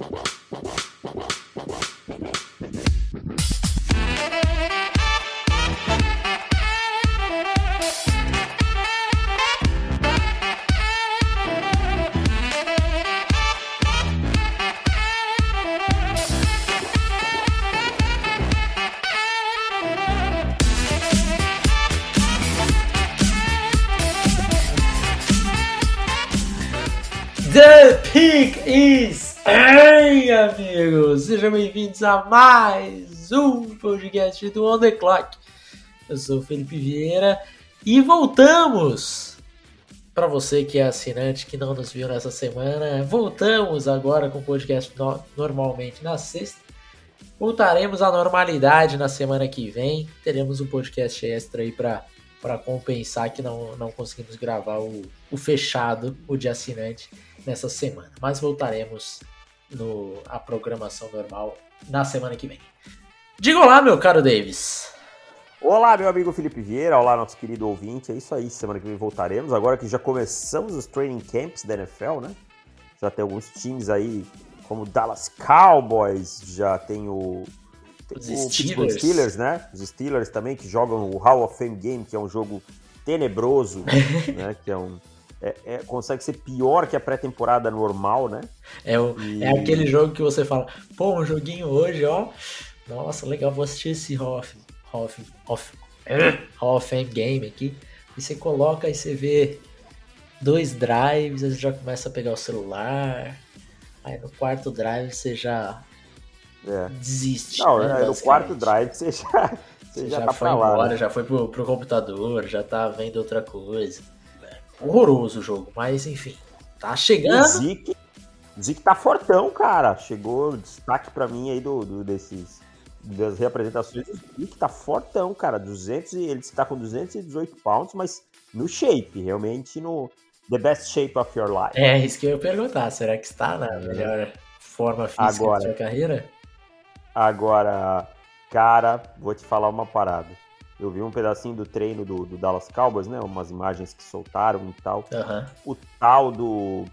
The Sejam bem-vindos a mais um podcast do On The Clock. Eu sou o Felipe Vieira e voltamos! Para você que é assinante que não nos viu nessa semana, voltamos agora com o podcast no normalmente na sexta. Voltaremos à normalidade na semana que vem. Teremos um podcast extra aí para compensar que não, não conseguimos gravar o, o fechado, o de assinante nessa semana. Mas voltaremos no a programação normal na semana que vem. Diga olá, meu caro Davis. Olá, meu amigo Felipe Vieira, olá, nosso querido ouvinte. É isso aí, semana que vem voltaremos. Agora que já começamos os training camps da NFL, né? Já tem alguns times aí, como o Dallas Cowboys, já tem o. Tem Os o Steelers. Steelers, né? Os Steelers também, que jogam o Hall of Fame Game, que é um jogo tenebroso, né? Que é um. É- é- consegue ser pior que a pré-temporada normal, né? É, o, E- é aquele jogo que você fala, pô, um joguinho hoje, ó. Nossa, legal, vou assistir esse of- Hall of Fame Game aqui. E você coloca e você vê dois drives, aí você já começa a pegar o celular. Aí no quarto drive você já É. desiste. Não, né, é, no quarto drive você já, você Você já, já, tá foi pra lá. embora, né? já foi pro, pro computador, já tá vendo outra coisa. É horroroso o jogo, mas enfim. Tá chegando. O Zeke tá fortão, cara. Chegou destaque pra mim aí do, do- desses das reapresentações. O Zeke tá fortão, cara. 200 e ele está com 218 pounds, mas no shape, realmente no the best shape of your life. É isso que eu ia perguntar. Será que está na melhor forma física Agora. da sua carreira? Agora, cara, vou te falar uma parada. Eu vi um pedacinho do treino do, do Dallas Cowboys, né? Umas imagens que soltaram e tal. Aham. o tal do,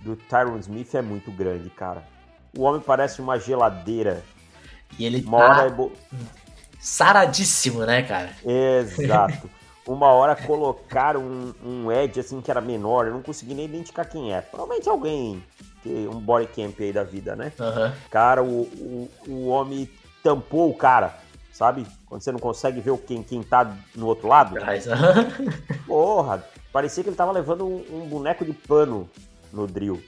do Tyron Smith é muito grande, cara. O homem parece uma geladeira. E ele Uma hora é tá saradíssimo, né, cara? Exato. Uma hora colocaram um, um Edge assim que era menor, eu não consegui nem identificar quem é. Provavelmente alguém, que- um body camp aí da vida, né? Aham. Cara, o, o, o homem tampou o cara, sabe? Quando você não consegue ver quem, quem tá no outro lado. Porra, parecia que ele tava levando um, um boneco de pano no drill.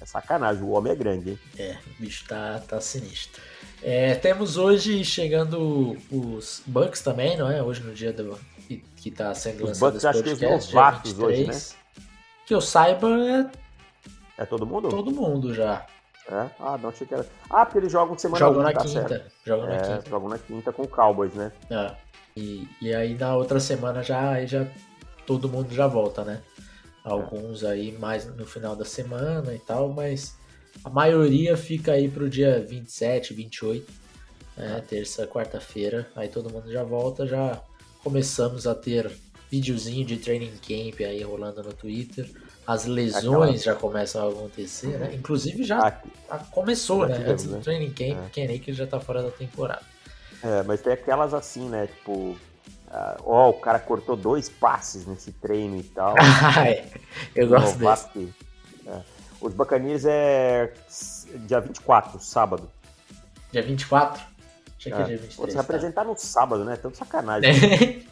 É sacanagem, o homem é grande, hein? É, o bicho tá, tá sinistro. É, temos hoje chegando os Bucks também, não é? Hoje no dia do, que, que tá sendo Os lançado Bucks, esse acho que os podcast, novatos hoje, 23. Que eu saiba é É todo mundo? todo mundo já. É? Ah, não achei que era. Ah, porque eles jogam semana Jogam na tá quinta. certo. Jogam na É, quinta. jogam na quinta com o Cowboys, né? É. E, e aí na outra semana já, aí já todo mundo já volta, né? Alguns aí mais no final da semana e tal, mas a maioria fica aí pro dia 27, 28, né? Terça, quarta-feira. Aí todo mundo já volta, já começamos a ter videozinho de training camp aí rolando no Twitter. As lesões já começam a acontecer, né? Inclusive já Ah, ah, começou, né? Antes do né? training camp, É. Que já tá fora da temporada. é, mas tem aquelas assim, né? Tipo, ah, ó, o cara cortou dois passes nesse treino e tal. Ai, eu gosto desse. Novato que- é. Os Buccaneers é dia 24, sábado. Dia 24? Achei que é É. dia Pô, 23. se tá? apresentar no sábado, né? Tanto sacanagem.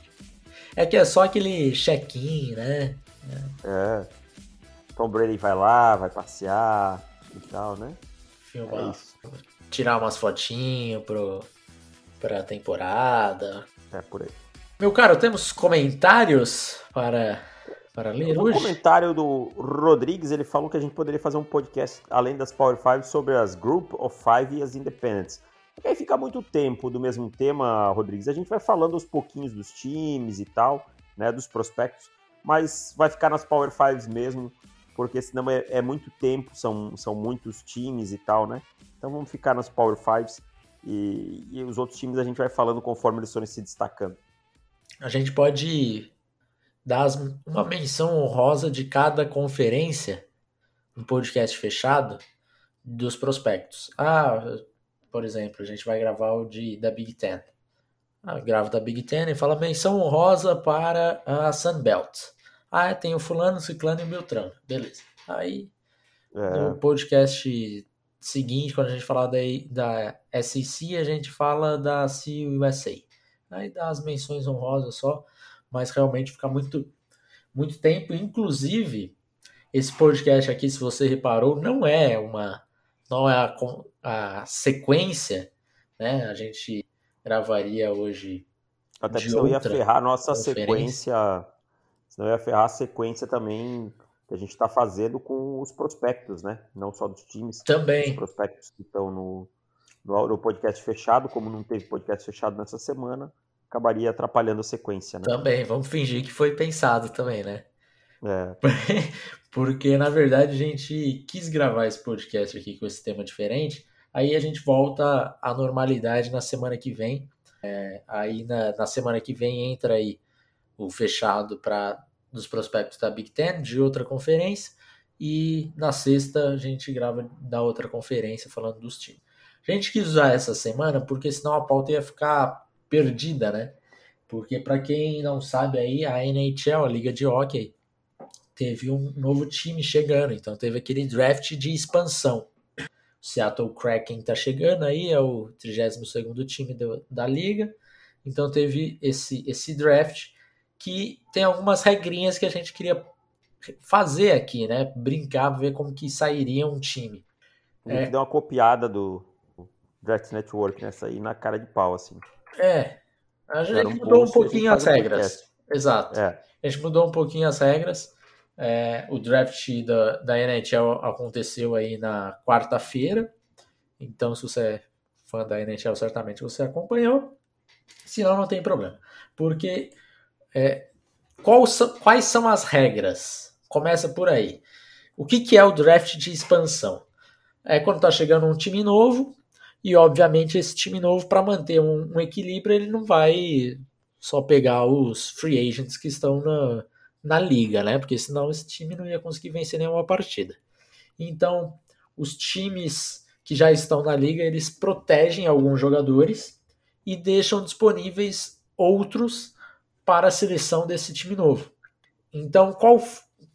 É que é só aquele check-in, né? É. Tom Brady vai lá, vai passear e tal, né? É Filmar, isso. tirar umas fotinhos pro, pra temporada. É por aí. Meu caro, temos comentários para, para ler No hoje? comentário do Rodrigues, ele falou que a gente poderia fazer um podcast, além das Power Five, sobre as Group of Five e as Independents. E aí fica muito tempo do mesmo tema, Rodrigues. A gente vai falando aos pouquinhos dos times e tal, né, dos prospectos, mas vai ficar nas Power Fives mesmo, porque senão é, é muito tempo, são, são muitos times e tal, né? Então vamos ficar nas Power Fives e, e os outros times a gente vai falando conforme eles forem se destacando. A gente pode dar uma menção honrosa de cada conferência no podcast fechado, dos prospectos. Ah, por exemplo, a gente vai gravar o de, da Big Ten. Ah, grava da Big Ten e fala menção honrosa para a Sunbelt. Ah, tem o fulano, ciclano e o Beltrano. Beleza. Aí, é. no podcast seguinte, quando a gente falar da, da SEC, a gente fala da CUSA. Aí dá as menções honrosas só, mas realmente fica muito, muito tempo. Inclusive, esse podcast aqui, se você reparou, não é uma não é a, a sequência, né? A gente gravaria hoje. Até que senão ia ferrar a nossa sequência. Senão ia ferrar a sequência também que a gente está fazendo com os prospectos, né? Não só dos times. Também. Os prospectos que estão no, no, no podcast fechado, como não teve podcast fechado nessa semana, acabaria atrapalhando a sequência, né? Também, vamos fingir que foi pensado também, né? É. Porque, na verdade, a gente quis gravar esse podcast aqui com esse tema diferente. Aí a gente volta à normalidade na semana que vem. É, aí na, na semana que vem entra aí o fechado para dos prospectos da Big Ten, de outra conferência. E na sexta a gente grava da outra conferência falando dos times. A gente quis usar essa semana porque senão a pauta ia ficar perdida, né? Porque para quem não sabe aí, a NHL, a Liga de Hockey, teve um novo time chegando, então teve aquele draft de expansão. O Seattle Kraken tá chegando aí, é o 32º time do, da liga. Então teve esse esse draft que tem algumas regrinhas que a gente queria fazer aqui, né? Brincar, ver como que sairia um time. A gente é, deu uma copiada do Draft Network nessa aí na cara de pau, assim. É. A gente um mudou um pouquinho as regras. Exato. É. A gente mudou um pouquinho as regras. É, o draft da, da NHL aconteceu aí na quarta-feira. Então, se você é fã da NHL, certamente você acompanhou. Se não, não tem problema. Porque é, quais são as regras? Começa por aí. O que, que é o draft de expansão? É quando está chegando um time novo, e obviamente esse time novo, para manter um, um, equilíbrio, ele não vai só pegar os free agents que estão na, na liga, né? Porque senão esse time não ia conseguir vencer nenhuma partida. Então, os times que já estão na liga, eles protegem alguns jogadores e deixam disponíveis outros para a seleção desse time novo. Então, qual,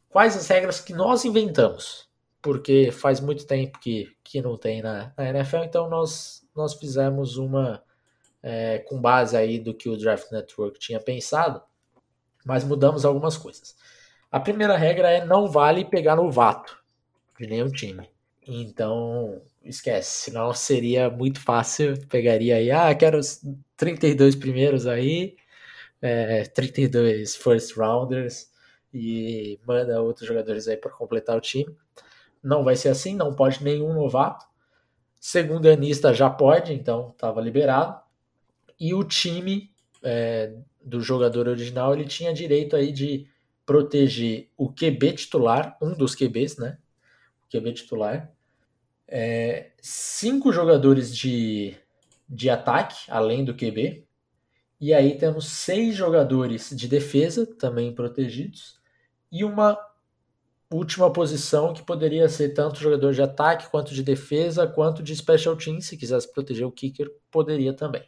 quais as regras que nós inventamos? Porque faz muito tempo que, que não tem na, na NFL, então nós, nós fizemos uma é, com base aí do que o Draft Network tinha pensado mas mudamos algumas coisas. A primeira regra é não vale pegar novato de nenhum time. Então, esquece, senão seria muito fácil, pegaria aí, ah, quero os 32 primeiros aí, é, 32 first rounders e manda outros jogadores aí para completar o time. Não vai ser assim, não pode nenhum novato. Segundo anista já pode, então estava liberado. E o time é, do jogador original, ele tinha direito aí de proteger o QB titular, um dos QBs, né? O QB titular. É, cinco jogadores de, de ataque, além do QB. E aí temos seis jogadores de defesa, também protegidos. E uma última posição que poderia ser tanto jogador de ataque, quanto de defesa, quanto de special team. Se quisesse proteger o kicker, poderia também.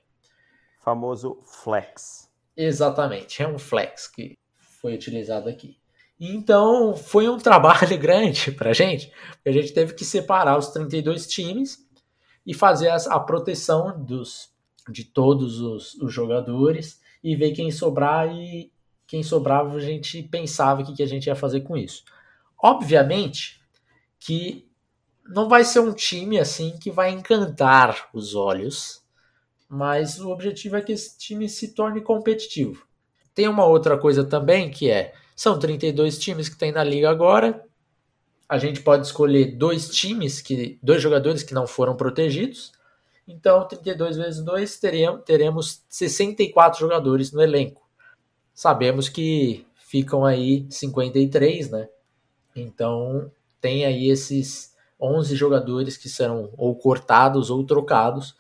Famoso flex. Exatamente, é um flex que foi utilizado aqui. Então foi um trabalho grande para a gente, porque a gente teve que separar os 32 times e fazer a, proteção dos, de todos os, os, jogadores e ver quem sobrar e quem sobrava a gente pensava o que, que a gente ia fazer com isso. Obviamente que não vai ser um time assim que vai encantar os olhos mas o objetivo é que esse time se torne competitivo. Tem uma outra coisa também que é: são 32 times que tem na liga agora. A gente pode escolher dois times, que dois jogadores que não foram protegidos. Então, 32 vezes 2 teremos, teremos 64 jogadores no elenco. Sabemos que ficam aí 53, né? Então, tem aí esses 11 jogadores que serão ou cortados ou trocados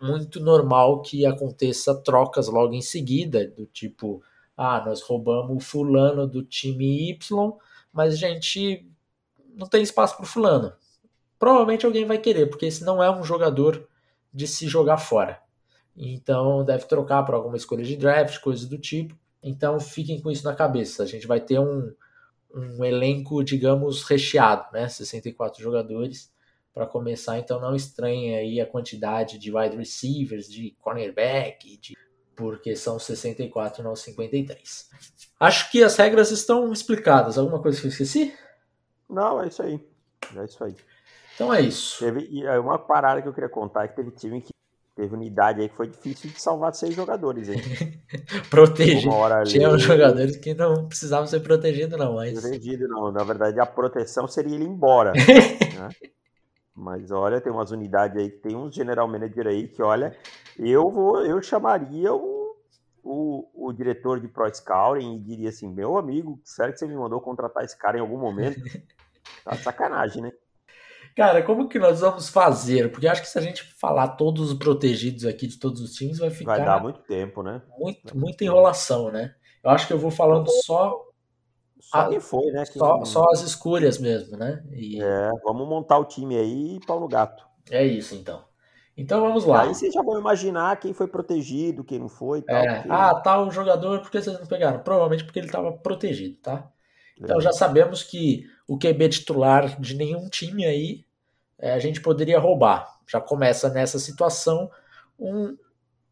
muito normal que aconteça trocas logo em seguida, do tipo, ah, nós roubamos o fulano do time Y, mas a gente não tem espaço para fulano. provavelmente alguém vai querer, porque esse não é um jogador de se jogar fora. Então deve trocar por alguma escolha de draft, coisas do tipo. Então fiquem com isso na cabeça. A gente vai ter um, um elenco, digamos, recheado, né? 64 jogadores para começar, então não estranhe aí a quantidade de wide receivers, de cornerback, de porque são 64 não 53. Acho que as regras estão explicadas. Alguma coisa que eu esqueci? Não, é isso aí. É isso aí. Então é isso. Teve é uma parada que eu queria contar é que teve time que teve unidade aí que foi difícil de salvar seis jogadores, hein? Proteger. Tinha ali... jogadores que não precisavam ser protegidos, não, mas. Protegido, não. Na verdade, a proteção seria ele ir embora. né? Mas olha, tem umas unidades aí, tem um general manager aí que, olha, eu vou, eu chamaria o, o, o diretor de Pro Scouting e diria assim, meu amigo, sério que você me mandou contratar esse cara em algum momento? Tá sacanagem, né? Cara, como que nós vamos fazer? Porque acho que se a gente falar todos os protegidos aqui de todos os times, vai ficar. Vai dar muito tempo, né? Muito, muita enrolação, né? Eu acho que eu vou falando só só quem foi, né? Quem... Só, só, as escolhas mesmo, né? E... É, vamos montar o time aí e pau no gato. É isso, então. Então vamos lá. Aí vocês já vão imaginar quem foi protegido, quem não foi. Tal, é. porque... Ah, tal jogador, por que vocês não pegaram? Provavelmente porque ele estava protegido, tá? Então é. já sabemos que o QB titular de nenhum time aí é, a gente poderia roubar. Já começa nessa situação um,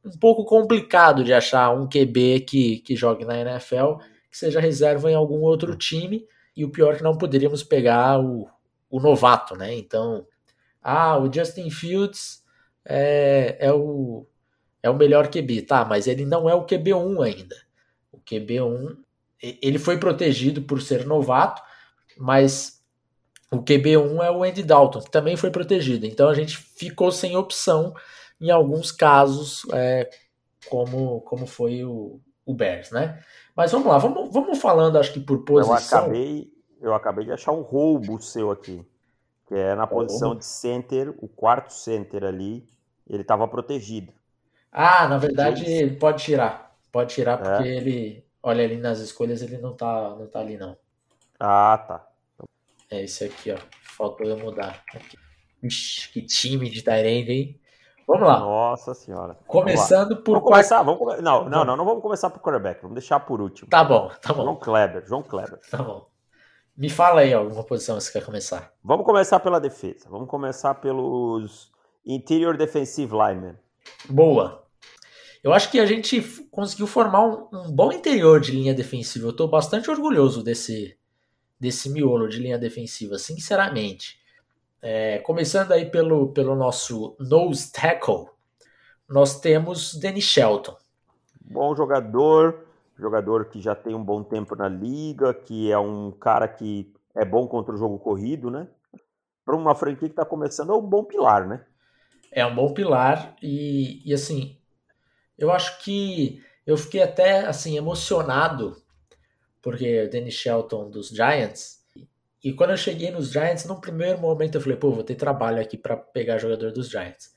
um pouco complicado de achar um QB que, que jogue na NFL que seja reserva em algum outro time. E o pior é que não poderíamos pegar o, o novato, né? Então, ah, o Justin Fields é, é, o, é o melhor QB, tá? Mas ele não é o QB1 ainda. O QB1, ele foi protegido por ser novato, mas o QB1 é o Andy Dalton, que também foi protegido. Então a gente ficou sem opção em alguns casos, é, como, como foi o, o Bears, né? Mas vamos lá, vamos, vamos falando, acho que por posição. Eu acabei, eu acabei de achar um roubo seu aqui, que é na posição de center, o quarto center ali, ele estava protegido. Ah, na verdade, ele pode tirar. Pode tirar é? porque é. ele, olha ali nas escolhas, ele não tá, não tá ali não. Ah, tá. É esse aqui, ó. Faltou eu mudar. Aqui. Ixi, que time de Tyrande, hein? Vamos lá. Nossa senhora. Começando por. Vamos começar, vamos come... não, não, não, não vamos começar por quarterback, vamos deixar por último. Tá bom, tá bom. João Kleber, João Kleber. Tá bom. Me fala aí alguma posição que você quer começar. Vamos começar pela defesa. Vamos começar pelos Interior Defensive Linemen. Boa. Eu acho que a gente conseguiu formar um, um bom interior de linha defensiva. Eu estou bastante orgulhoso desse, desse miolo de linha defensiva, sinceramente. É, começando aí pelo, pelo nosso nose tackle, nós temos Danny Shelton. Bom jogador, jogador que já tem um bom tempo na liga, que é um cara que é bom contra o jogo corrido, né? Para uma franquia que está começando, é um bom pilar, né? É um bom pilar e, e assim, eu acho que eu fiquei até assim emocionado porque o Danny Shelton dos Giants e quando eu cheguei nos Giants, no primeiro momento eu falei, pô, vou ter trabalho aqui para pegar jogador dos Giants.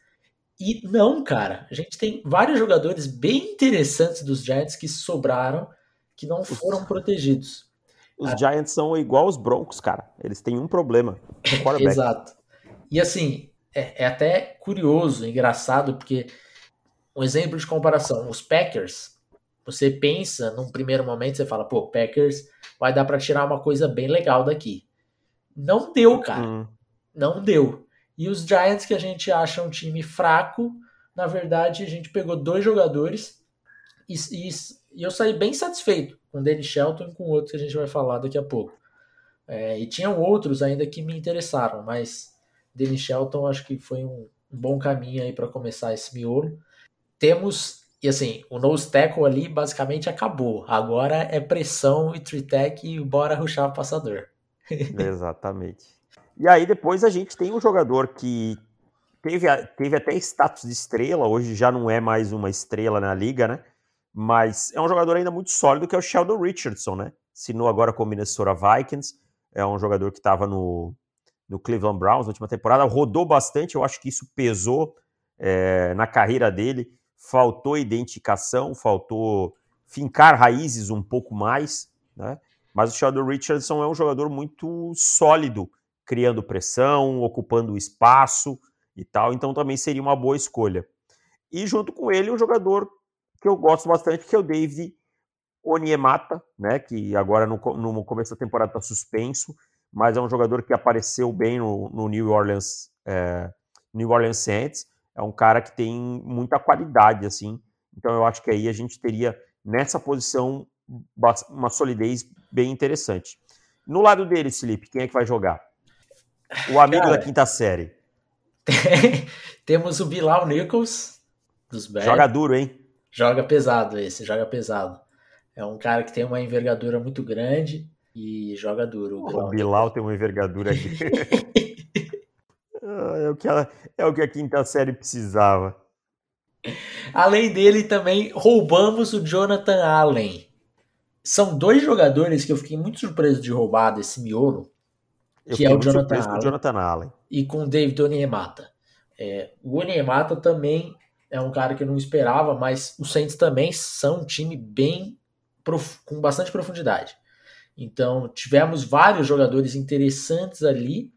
E não, cara, a gente tem vários jogadores bem interessantes dos Giants que sobraram, que não foram protegidos. Os ah, Giants são igual os Broncos, cara. Eles têm um problema. Exato. E assim, é, é, até curioso, engraçado, porque um exemplo de comparação, os Packers, você pensa num primeiro momento, você fala, pô, Packers vai dar para tirar uma coisa bem legal daqui. Não deu, cara. Uhum. Não deu. E os Giants, que a gente acha um time fraco, na verdade, a gente pegou dois jogadores e, e, e eu saí bem satisfeito com o Danny Shelton e com outros que a gente vai falar daqui a pouco. É, e tinham outros ainda que me interessaram, mas Danny Shelton acho que foi um, um bom caminho aí para começar esse miolo. Temos, e assim, o nose tackle ali basicamente acabou. Agora é pressão e tritec e bora ruxar o passador. Exatamente. E aí depois a gente tem um jogador que teve, teve até status de estrela, hoje já não é mais uma estrela na liga, né? Mas é um jogador ainda muito sólido que é o Sheldon Richardson, né? Assinou agora com o Minnesota Vikings, é um jogador que estava no, no Cleveland Browns na última temporada, rodou bastante, eu acho que isso pesou é, na carreira dele, faltou identificação, faltou fincar raízes um pouco mais, né? Mas o Sheldon Richardson é um jogador muito sólido criando pressão, ocupando espaço e tal. Então também seria uma boa escolha. E junto com ele, um jogador que eu gosto bastante, que é o David Onyemata, né, que agora no, no começo da temporada está suspenso, mas é um jogador que apareceu bem no, no New Orleans é, New Orleans Saints. É um cara que tem muita qualidade, assim. Então eu acho que aí a gente teria nessa posição uma solidez bem interessante. No lado dele, Felipe, quem é que vai jogar? O amigo cara, da quinta série. temos o Bilal Nichols, dos Bears. Joga duro, hein? Joga pesado esse, joga pesado. É um cara que tem uma envergadura muito grande e joga duro. O Bilal, o Bilal tem uma envergadura grande. É, o que ela, é o que a quinta série precisava. Além dele, também roubamos o Jonathan Allen. São dois jogadores que eu fiquei muito surpreso de roubar desse miolo. Eu que é o Jonathan Allen, Jonathan Allen, E com o David Onyemata. É, o Onyemata também é um cara que eu não esperava, mas os Saints também são um time bem com bastante profundidade. Então, tivemos vários jogadores interessantes ali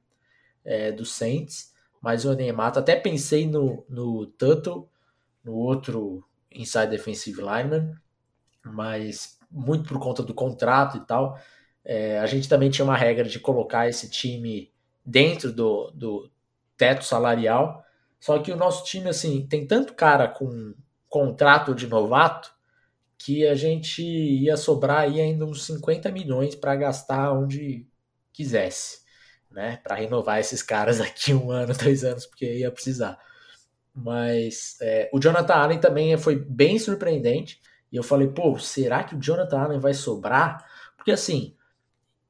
é, do Saints, mas o Neymar, até pensei no, no Tuttle, no outro inside defensive lineman, mas muito por conta do contrato e tal. É, a gente também tinha uma regra de colocar esse time dentro do, do teto salarial, só que o nosso time, assim, tem tanto cara com contrato de novato que a gente ia sobrar aí ainda uns 50 milhões para gastar onde quisesse, né? Para renovar esses caras daqui um ano, dois anos, porque ia precisar. Mas é, o Jonathan Allen também foi bem surpreendente. E eu falei, pô, será que o Jonathan Allen vai sobrar? Porque assim,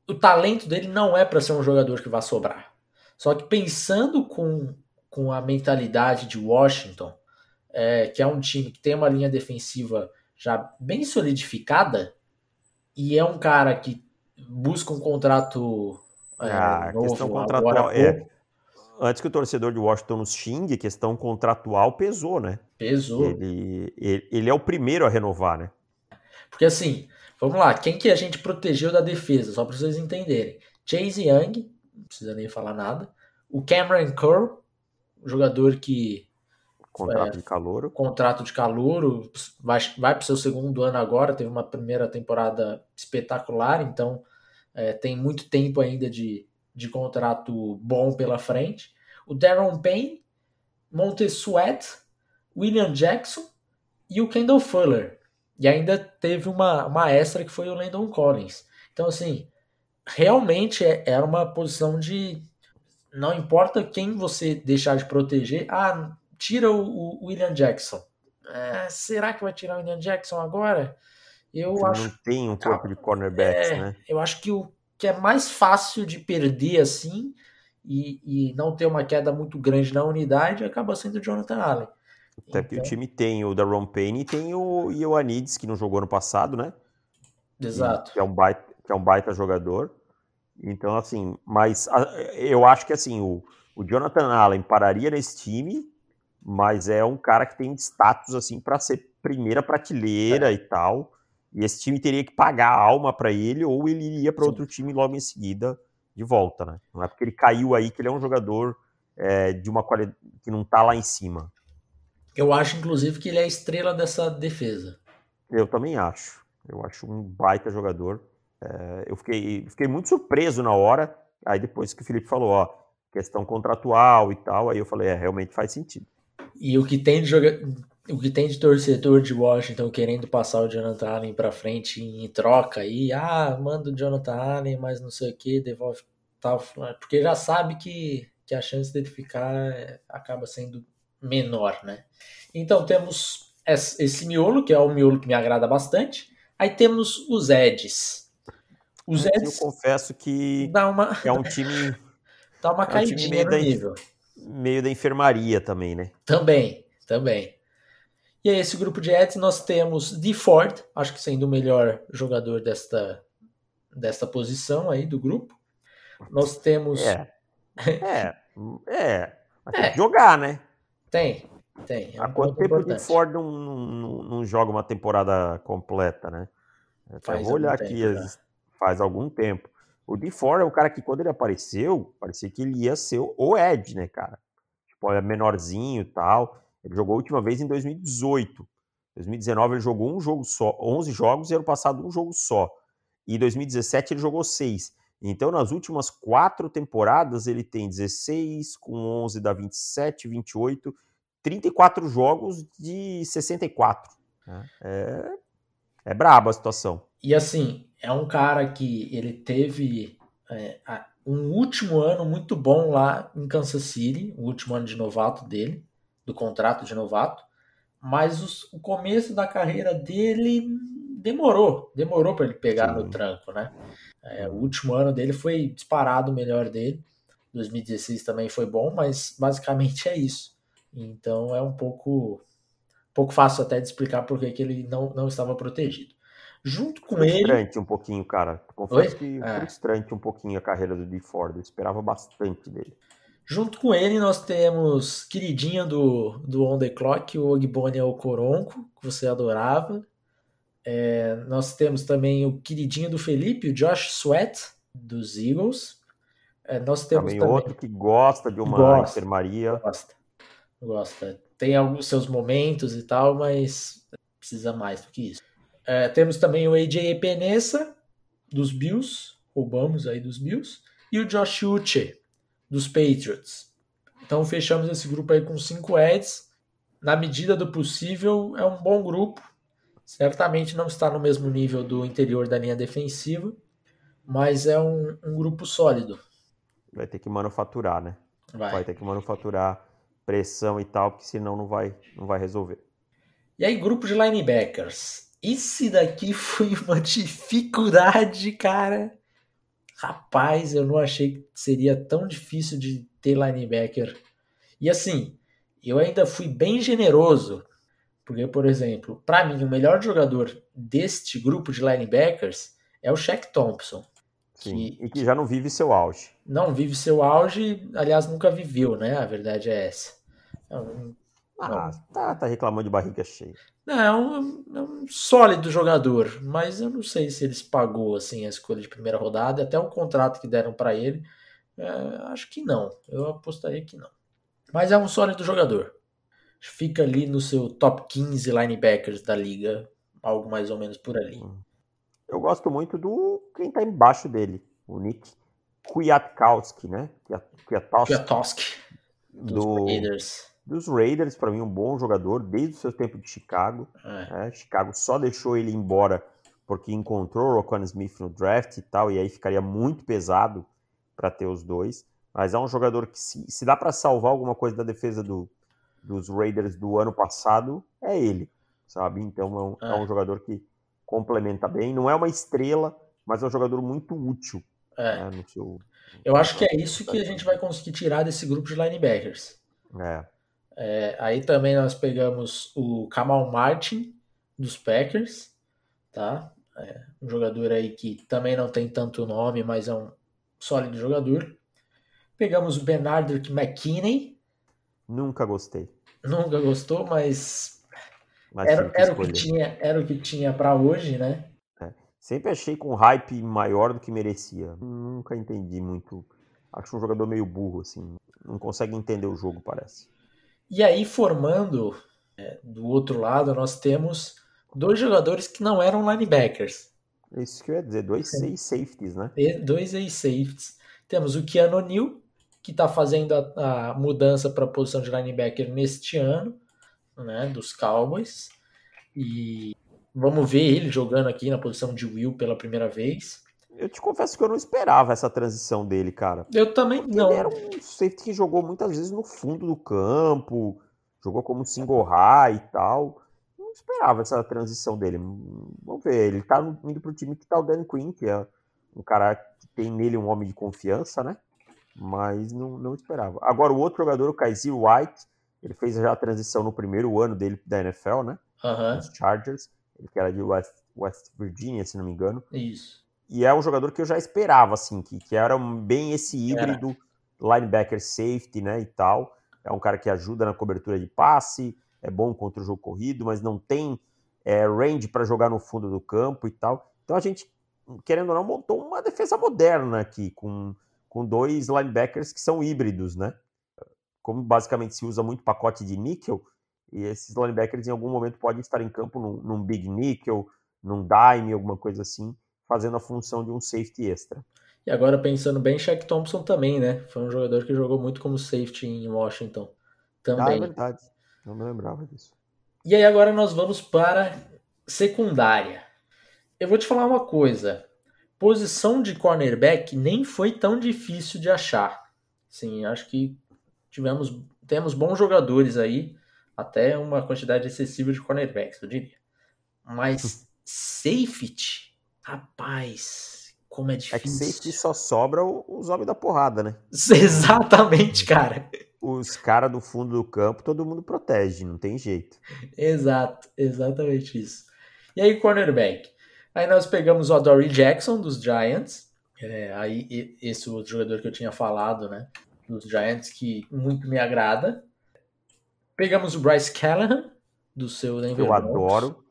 o talento dele não é para ser um jogador que vai sobrar. Só que pensando com, com a mentalidade de Washington, é, que é um time que tem uma linha defensiva já bem solidificada e é um cara que busca um contrato ah, novo, questão contratual é antes que o torcedor de Washington nos xingue, questão contratual pesou, né? Pesou. Ele, ele, ele, é o primeiro a renovar, né? Porque assim, vamos lá, quem que a gente protegeu da defesa, só para vocês entenderem. Chase Young, não precisa nem falar nada. O Cameron Curl, jogador que Contrato é, de calor. Contrato de calor, vai, vai para o seu segundo ano agora, teve uma primeira temporada espetacular, então é, tem muito tempo ainda de, de contrato bom pela frente. O Darren Payne, Montesuet, William Jackson e o Kendall Fuller. E ainda teve uma, uma extra que foi o Landon Collins. Então, assim, realmente é, era uma posição de. Não importa quem você deixar de proteger, ah, tira o, o William Jackson. É, será que vai tirar o William Jackson agora? Eu acho. Não tem um corpo de cornerbacks, é, né? Eu acho que o que é mais fácil de perder assim e, e não ter uma queda muito grande na unidade acaba sendo o Jonathan Allen. Até então... que o time tem o Daron Payne e tem o Ioannidis, que não jogou no passado, né? Exato. Que é um baita, que é um baita jogador. Então, assim, mas eu acho que assim, o, o Jonathan Allen pararia nesse time mas é um cara que tem status assim para ser primeira prateleira é. e tal. E esse time teria que pagar a alma para ele ou ele iria para outro time logo em seguida de volta, né? Não é porque ele caiu aí que ele é um jogador é, de uma qualidade que não tá lá em cima. Eu acho, inclusive, que ele é a estrela dessa defesa. Eu também acho. Eu acho um baita jogador. É, eu fiquei, fiquei muito surpreso na hora. Aí depois que o Felipe falou, ó, questão contratual e tal, aí eu falei, é, realmente faz sentido. E o que tem de joga... o que tem de torcedor de Washington querendo passar o Jonathan Allen para frente em troca aí, ah, manda o Jonathan Allen, mas não sei o que, devolve tal, porque já sabe que, que a chance dele ficar é, acaba sendo menor, né? Então temos esse miolo, que é o miolo que me agrada bastante. Aí temos os Eds. Os Eds. Eu confesso que dá uma... é um time. dá uma é um caidinha no nível meio da enfermaria também, né? Também, também. E aí, esse grupo de Eds, nós temos de Ford, acho que sendo o melhor jogador desta, desta posição aí do grupo. Nós temos. É. É. é. é. jogar, né? Tem, tem. É um Há quanto tempo o de Ford não, não, não, joga uma temporada completa, né? Faz vou olhar aqui, faz algum tempo. O DeFore é um cara que, quando ele apareceu, parecia que ele ia ser o Ed, né, cara? Tipo, é menorzinho e tal. Ele jogou a última vez em 2018. 2019 ele jogou um jogo só, 11 jogos, e ano passado um jogo só. E em 2017 ele jogou 6. Então, nas últimas quatro temporadas, ele tem 16, com 11 dá 27, 28, 34 jogos de 64. Né? É, é braba a situação. E assim, é um cara que ele teve é, um último ano muito bom lá em Kansas City, o último ano de novato dele, do contrato de novato, mas os, o começo da carreira dele demorou, demorou para ele pegar Sim. no tranco, né? É, o último ano dele foi disparado o melhor dele. 2016 também foi bom, mas basicamente é isso. Então é um pouco, pouco fácil até de explicar por que ele não, não estava protegido. Junto com frustrante ele. Frustrante um pouquinho, cara. Confesso Oi? que é. frustrante um pouquinho a carreira do D Ford. Eu esperava bastante dele. Junto com ele, nós temos queridinha do, do On The Clock, o Ogboni Okoronko, que você adorava. É, nós temos também o queridinho do Felipe, o Josh Sweat, dos Eagles. É, nós temos também, também, outro que gosta de uma gosta, enfermaria. Gosta, gosta. Tem alguns seus momentos e tal, mas precisa mais do que isso. É, temos também o AJ Epenesa, dos Bills, roubamos aí dos Bills, e o Josh Uche, dos Patriots. Então fechamos esse grupo aí com cinco Eds. Na medida do possível, é um bom grupo. Certamente não está no mesmo nível do interior da linha defensiva, mas é um, um grupo sólido. Vai ter que manufaturar, né? Vai. vai ter que manufaturar pressão e tal, porque senão não vai, não vai resolver. E aí, grupo de linebackers. Esse daqui foi uma dificuldade, cara. Rapaz, eu não achei que seria tão difícil de ter linebacker. E assim, eu ainda fui bem generoso porque, por exemplo, para mim, o melhor jogador deste grupo de linebackers é o Shaq Thompson. Sim, que, e que já não vive seu auge. Não vive seu auge, aliás, nunca viveu, né? A verdade é essa. É um, ah, tá, tá, reclamando de barriga cheia. Não, é um, é um, sólido jogador, mas eu não sei se eles pagou assim a escolha de primeira rodada, até o contrato que deram para ele. É, acho que não. Eu apostaria que não. Mas é um sólido jogador fica ali no seu top 15 linebackers da liga, algo mais ou menos por ali. Eu gosto muito do quem tá embaixo dele, o Nick Kwiatkowski, né? Kwiatkowski. Kwiatkowski dos do, Raiders. Dos Raiders, para mim, um bom jogador desde o seu tempo de Chicago. É. Né? Chicago só deixou ele embora porque encontrou o Rocon Smith no draft e tal, e aí ficaria muito pesado para ter os dois. Mas é um jogador que, se, se dá para salvar alguma coisa da defesa do, dos Raiders do ano passado é ele, sabe? Então é um, é. é um, jogador que complementa bem. Não é uma estrela, mas é um jogador muito útil. É. Né, seu, Eu acho que é isso que a gente vai conseguir tirar desse grupo de linebackers. É. é aí também nós pegamos o Kamal Martin dos Packers, tá? É um jogador aí que também não tem tanto nome, mas é um sólido jogador. Pegamos o Bernard McKinney, Nunca gostei. Nunca gostou, mas, mas era, era o que tinha, era o que tinha para hoje, né? É. Sempre achei com hype maior do que merecia. Nunca entendi muito. Acho um jogador meio burro, assim. Não consegue entender o jogo, parece. E aí, formando é, do outro lado, nós temos dois jogadores que não eram linebackers. Isso que eu ia dizer, dois é. safeties, né? Dois safeties. Temos o Keanu Neal, que está fazendo a, a mudança para a posição de linebacker neste ano, né, dos Cowboys. E vamos ver ele jogando aqui na posição de Will pela primeira vez. Eu te confesso que eu não esperava essa transição dele, cara. Eu também Porque não. Ele era um safety que jogou muitas vezes no fundo do campo, jogou como single high e tal. Não esperava essa transição dele. Vamos ver, ele tá indo pro time que tá o Dan Quinn, que é um cara que tem nele um homem de confiança, né? mas não, não esperava. Agora, o outro jogador, o Kaiser White, ele fez já a transição no primeiro ano dele da NFL, né? Uhum. Os Chargers, ele que era de West, West Virginia, se não me engano. Isso. E é um jogador que eu já esperava, assim, que, que era bem esse híbrido era. linebacker safety, né, e tal. É um cara que ajuda na cobertura de passe, é bom contra o jogo corrido, mas não tem é, range para jogar no fundo do campo e tal. Então a gente querendo ou não, montou uma defesa moderna aqui, com, com dois linebackers que são híbridos, né? Como basicamente se usa muito pacote de níquel, e esses linebackers em algum momento podem estar em campo num, num big nickel, num dime, alguma coisa assim, fazendo a função de um safety extra. E agora pensando bem, Shaq Thompson também, né? Foi um jogador que jogou muito como safety em Washington. Também. Ah, é verdade. Não me lembrava disso. E aí agora nós vamos para secundária. Eu vou te falar uma coisa. Posição de cornerback nem foi tão difícil de achar. Sim, acho que tivemos temos bons jogadores aí, até uma quantidade excessiva de cornerbacks, eu diria. Mas safety, rapaz, como é difícil. É que safety só sobra os homens da porrada, né? Exatamente, cara. Os caras do fundo do campo, todo mundo protege, não tem jeito. Exato, exatamente isso. E aí, cornerback? Aí nós pegamos o Adoree Jackson, dos Giants. É, aí, esse outro jogador que eu tinha falado, né? Dos Giants, que muito me agrada. Pegamos o Bryce Callahan, do seu Denver Eu Broncos. adoro.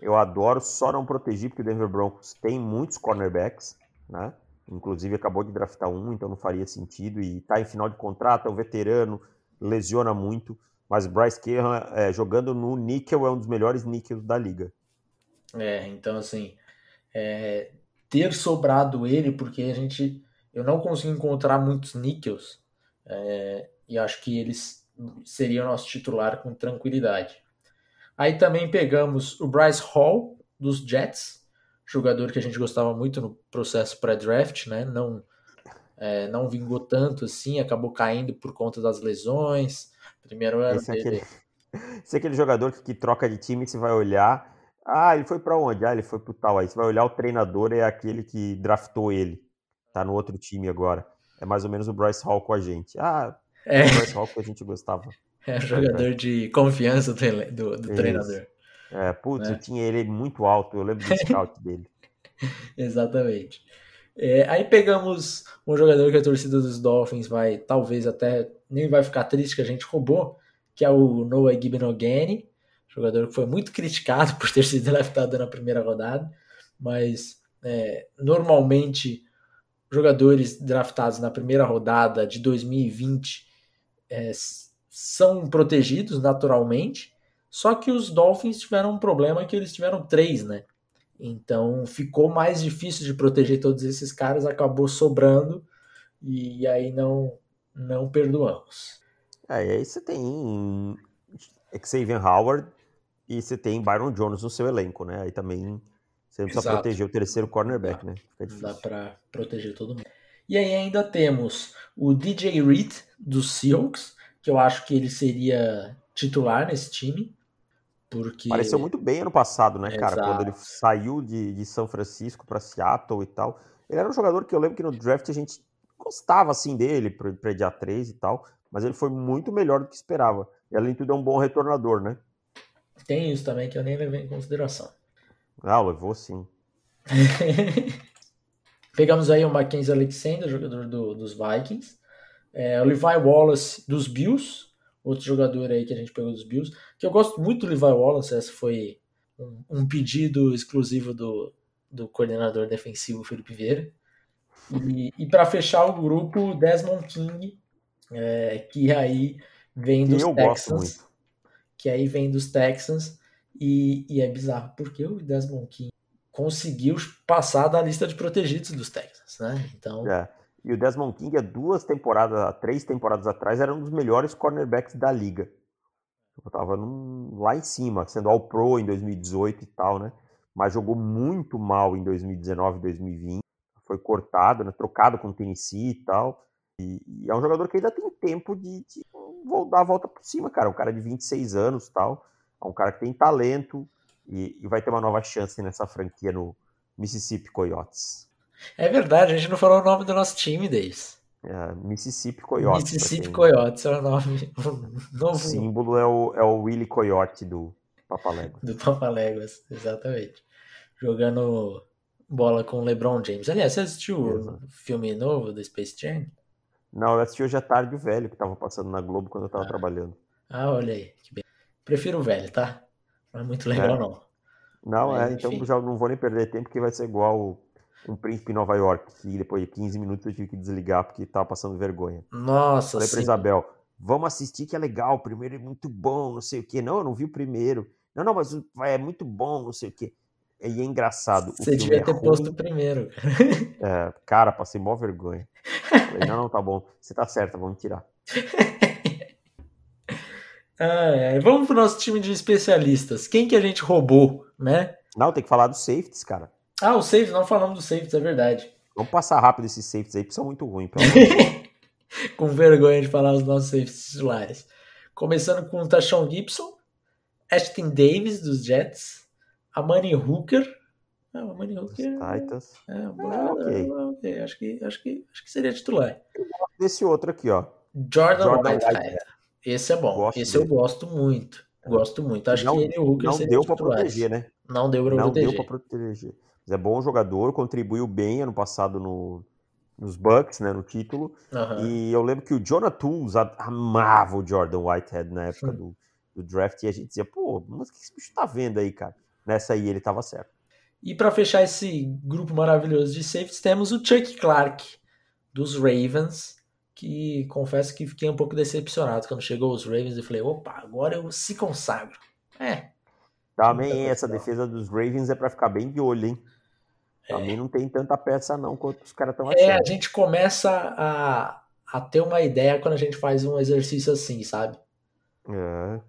Eu adoro, só não proteger, porque o Denver Broncos tem muitos cornerbacks, né? Inclusive acabou de draftar um, então não faria sentido. E tá em final de contrato, é um veterano, lesiona muito. Mas Bryce Callahan, é, jogando no níquel, é um dos melhores níquels da liga. É, então assim, é, ter sobrado ele, porque a gente, eu não consigo encontrar muitos níquels, é, e acho que eles seriam nosso titular com tranquilidade. Aí também pegamos o Bryce Hall, dos Jets, jogador que a gente gostava muito no processo pré-draft, né? Não, é, não vingou tanto assim, acabou caindo por conta das lesões. Primeiro ano esse dele. É aquele, esse é aquele jogador que, que troca de time, você vai olhar ah, ele foi para onde? Ah, ele foi pro tal. Aí você vai olhar o treinador, é aquele que draftou ele. Tá no outro time agora. É mais ou menos o Bryce Hall com a gente. Ah, é, o Bryce Hall que a gente gostava. É jogador de confiança do, do, do treinador. É, putz, né? eu tinha ele muito alto, eu lembro do scout dele. Exatamente. É, aí pegamos um jogador que a torcida dos Dolphins vai, talvez até nem vai ficar triste que a gente roubou, que é o Noah Gibnogany, jogador que foi muito criticado por ter sido draftado na primeira rodada, mas é, normalmente jogadores draftados na primeira rodada de 2020 é, são protegidos naturalmente, só que os Dolphins tiveram um problema que eles tiveram três, né? Então ficou mais difícil de proteger todos esses caras, acabou sobrando e aí não não perdoamos. É, e aí você tem Xavier Howard, e você tem Byron Jones no seu elenco, né? Aí também você precisa Exato. proteger o terceiro cornerback, né? Dá para proteger todo mundo. E aí ainda temos o DJ Reed dos Seahawks, que eu acho que ele seria titular nesse time. Porque... Pareceu muito bem ano passado, né, cara? Exato. Quando ele saiu de, de São Francisco para Seattle e tal. Ele era um jogador que eu lembro que no draft a gente gostava assim dele, para dia 3 e tal, mas ele foi muito melhor do que esperava. E além de tudo, é um bom retornador, né? Tem isso também que eu nem levei em consideração. Ah, levou sim. Pegamos aí o Mackenzie Alexander, jogador do, dos Vikings. É, o Levi Wallace dos Bills, outro jogador aí que a gente pegou dos Bills. Que eu gosto muito do Levi Wallace, esse foi um, um pedido exclusivo do, do coordenador defensivo Felipe Vieira. E, e para fechar o grupo, Desmond King, é, que aí vem dos eu Texans que aí vem dos Texans, e, e é bizarro, porque o Desmond King conseguiu passar da lista de protegidos dos Texans, né? Então. É. E o Desmond King, há duas temporadas, três temporadas atrás, era um dos melhores cornerbacks da liga. Eu tava lá em cima, sendo All Pro em 2018 e tal, né? Mas jogou muito mal em 2019 e 2020. Foi cortado, né? trocado com o Tennessee e tal. E, e, é um jogador que ainda tem tempo de, de dar a volta por cima, cara. Um cara de 26 anos tal. É um cara que tem talento e, e vai ter uma nova chance nessa franquia no Mississippi Coyotes. É verdade, a gente não falou o nome do nosso time, Davis. É, Mississippi Coyotes. Mississippi Coyotes é o nome. novo. O símbolo é o, é o Willy Coyote do Papaléguas. Do Papaléguas, exatamente. Jogando bola com o LeBron James. Aliás, você assistiu o filme novo do Space Jam? Não, eu assisti hoje à tarde o velho que tava passando na Globo quando eu tava ah. trabalhando. Ah, olha aí. Prefiro o velho, tá? Não é muito legal, é. não. Não, Mas, é, então já não vou nem perder tempo, que vai ser igual o, um príncipe em Nova York, e depois de 15 minutos eu tive que desligar porque tava passando vergonha. Nossa, Falei pra sim. Isabel, vamos assistir que é legal, o primeiro é muito bom, não sei o quê. Não, eu não vi o primeiro. Não, não, mas o- é muito bom, não sei o quê. E é engraçado. o Você devia é ter ruim, posto primeiro. cara. é, cara, passei mó vergonha. Falei, não, não, tá bom. Você tá certa, vamos tirar. Ah, é. Vamos pro nosso time de especialistas. Quem que a gente roubou, né? Não, tem que falar dos safeties, cara. Ah, os safes, não falamos dos safes, é verdade. Vamos passar rápido esses safeties aí, porque são muito ruins. Com vergonha de falar os nossos safes titulares. Começando com o Tashon Gibson, Ashton Davis, dos Jets, Amani Hooker. Ah, o Amani Dos Hooker. Titans. É, É, boa, ok. ok. Acho, que, acho, que, acho que seria titular. Desse outro aqui, ó. Jordan, Jordan Whitehead. Whitehead. Esse é bom. Gosto Esse eu dele. gosto muito. Gosto muito. Acho Não- que ele e o Hooker Não deu pra titulares. proteger, né? Não deu pra Não proteger. deu pra proteger. Mas é bom jogador, contribuiu bem ano passado no, nos Bucks, né, no título. Aham. E eu lembro que o Jonah Tools amava o Jordan Whitehead na época do, do draft e a gente dizia, pô, mas o que esse bicho tá vendo aí, cara? Nessa aí ele tava certo. E para fechar esse grupo maravilhoso de safeties, temos o Chuck Clark, dos Ravens, que confesso que fiquei um pouco decepcionado quando chegou os Ravens e falei, opa, agora eu se consagro. É, Também essa defesa dos Ravens é pra ficar bem de olho, hein? Também não tem tanta peça não quanto os caras estão é, a achando. gente começa a, a ter uma ideia quando a gente faz um exercício assim, sabe? É.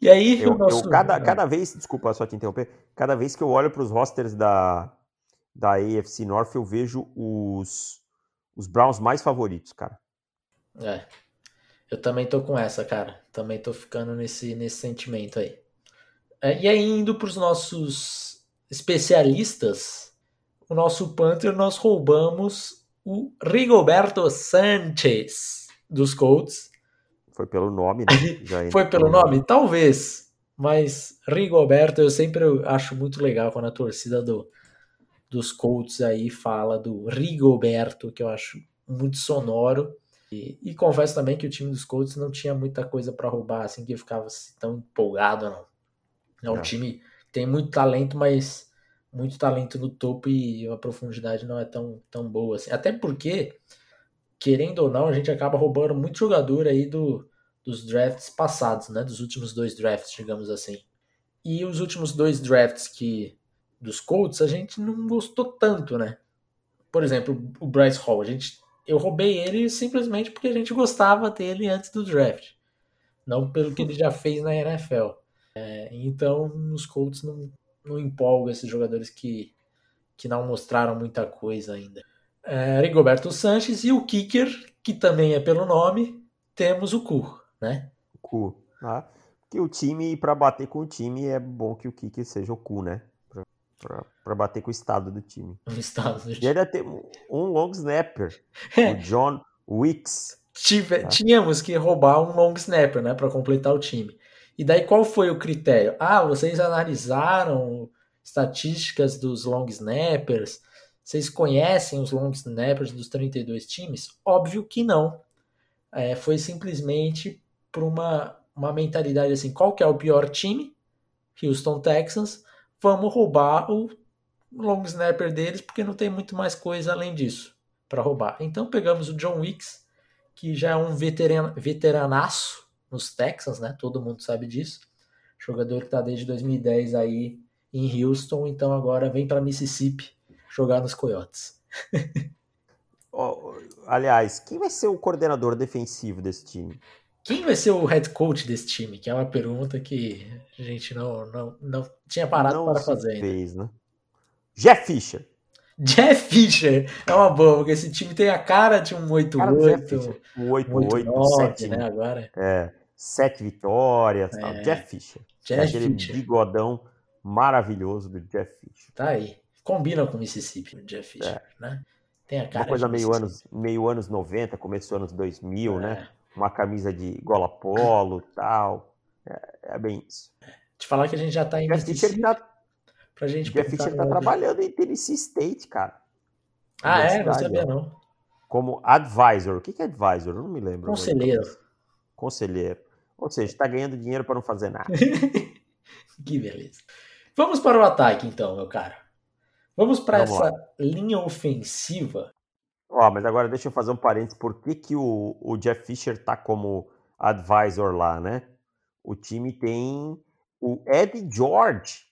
E aí, Eu, o nosso... eu cada, cada vez, desculpa só te interromper, cada vez que eu olho para os rosters da, da AFC North, eu vejo os, os Browns mais favoritos, cara. É. Eu também tô com essa, cara. Também tô ficando nesse, nesse sentimento aí. É, e aí, indo pros nossos especialistas, o nosso Panther, nós roubamos o Rigoberto Sanchez dos Colts. Foi pelo nome, né? Foi pelo nome? Talvez. Mas Rigoberto, eu sempre acho muito legal quando a torcida do, dos Colts aí fala do Rigoberto, que eu acho muito sonoro. E, e confesso também que o time dos Colts não tinha muita coisa para roubar, assim, que eu ficava assim, tão empolgado, não. É um É. time que tem muito talento, mas muito talento no topo e a profundidade não é tão, tão boa assim. Até porque, querendo ou não, a gente acaba roubando muito jogador aí do, dos drafts passados, né? Dos últimos dois drafts, digamos assim. E os últimos dois drafts que dos Colts a gente não gostou tanto, né? Por exemplo, o Bryce Hall, a gente eu roubei ele simplesmente porque a gente gostava dele antes do draft, não pelo que ele já fez na NFL. É, então, nos Colts não, não empolga esses jogadores que, que não mostraram muita coisa ainda. É, Rigoberto Sanches e o Kicker, que também é pelo nome, temos o Kur, né? Cu. Tá? Que o time, para bater com o time, é bom que o kicker seja o cu, né? Pra bater com o estado do time. No estado do E ainda tem um long snapper, É. o John Wicks. Tive- Tá. Tínhamos que roubar um long snapper, né, para completar o time. E daí qual foi o critério? Ah, vocês analisaram estatísticas dos long snappers? Vocês conhecem os long snappers dos 32 times? Óbvio que não. É, foi simplesmente por uma, uma mentalidade assim: qual que é o pior time? Houston Texans. Vamos roubar o long snapper deles porque não tem muito mais coisa além disso para roubar. Então pegamos o John Wicks, que já é um veteran, veteranaço nos Texans, né? Todo mundo sabe disso. Jogador que está desde 2010 aí em Houston, então agora vem para Mississippi jogar nos Coyotes. Ó, aliás, quem vai ser o coordenador defensivo desse time? Quem vai ser o head coach desse time? Que é uma pergunta que a gente não, não, não tinha parado Não para fazer ainda. fez, né? Jeff Fisher. Jeff Fisher é uma boa, porque esse time tem a cara de um Cara do Jeff 8-8, Fisher. Um um 8-8, 8-9, 7, né? Agora. é, sete vitórias. tal. É. Jeff Fisher. Jeff Aquele Fisher. bigodão maravilhoso do Jeff Fisher. Tá aí. Combina com Mississippi, o Jeff Fischer, né? Tem a cara Uma coisa meio anos, meio anos 90, começo dos anos 2000, né? É. Uma camisa de gola polo tal. É, é bem isso. Te falar que a gente já tá em Jeff Fisher Mississippi tá, pra gente Jeff Fisher tá trabalhando em Tennessee State, cara. Ah, é? Não sabia não. Como advisor. O que é advisor? Eu não me lembro. agora. Conselheiro. Ou seja, está ganhando dinheiro para não fazer nada. que beleza. Vamos para o ataque então, meu cara. Vamos para essa lá. linha ofensiva. Ó, mas agora deixa eu fazer um parênteses. Por que, que o, o Jeff Fisher tá como advisor lá, né? O time tem o Ed George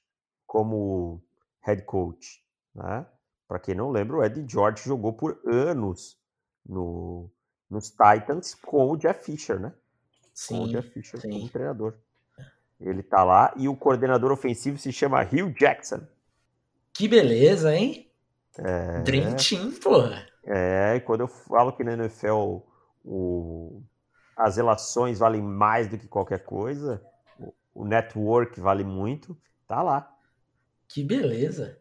como head coach, né? Para quem não lembra, o Ed George jogou por anos no, nos Titans com o Jeff Fisher, né? Sim, com o Jeff Fisher sim. como treinador. Ele tá lá e o coordenador ofensivo se chama Hugh Jackson. Que beleza, hein? É... Dream Team, porra. É, e quando eu falo que na NFL o, as relações valem mais do que qualquer coisa, o, network vale muito, tá lá. Que beleza.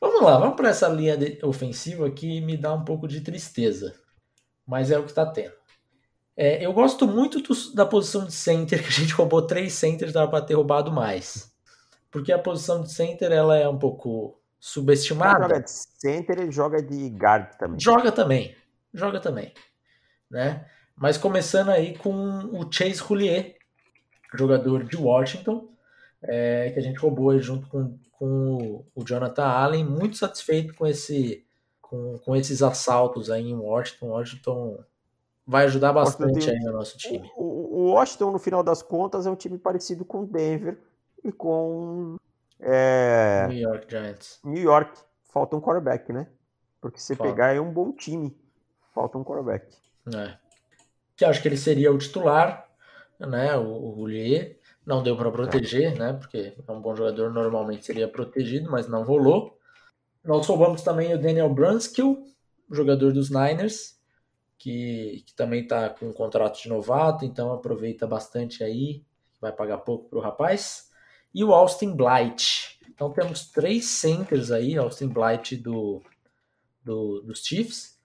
Vamos lá, vamos para essa linha ofensiva que me dá um pouco de tristeza, mas é o que está tendo. É, eu gosto muito do, da posição de center, que a gente roubou três centers, dava para ter roubado mais. Porque a posição de center ela é um pouco subestimada. Ele joga de center, ele joga de guard também. Joga também, joga também. Né? Mas começando aí com o Chase Roulier, jogador de Washington, é, que a gente roubou junto com, com o Jonathan Allen, muito satisfeito com, esse, com, com esses assaltos aí em Washington. Washington vai ajudar bastante aí no nosso time. O, o, Washington, no final das contas, é um time parecido com Denver e com é, New York Giants. New York. Falta um quarterback, né? Porque se pegar é um bom time. Falta um quarterback. É. Que acho que ele seria o titular, né? O, o Roulier. Não deu para proteger, né? Porque é um bom jogador, normalmente seria protegido, mas não rolou. Nós roubamos também o Daniel Brunskill, jogador dos Niners, que, que também está com um contrato de novato, então aproveita bastante aí, vai pagar pouco para o rapaz. E o Austin Blight. Então temos três centers aí, Austin Blight do, do dos Chiefs.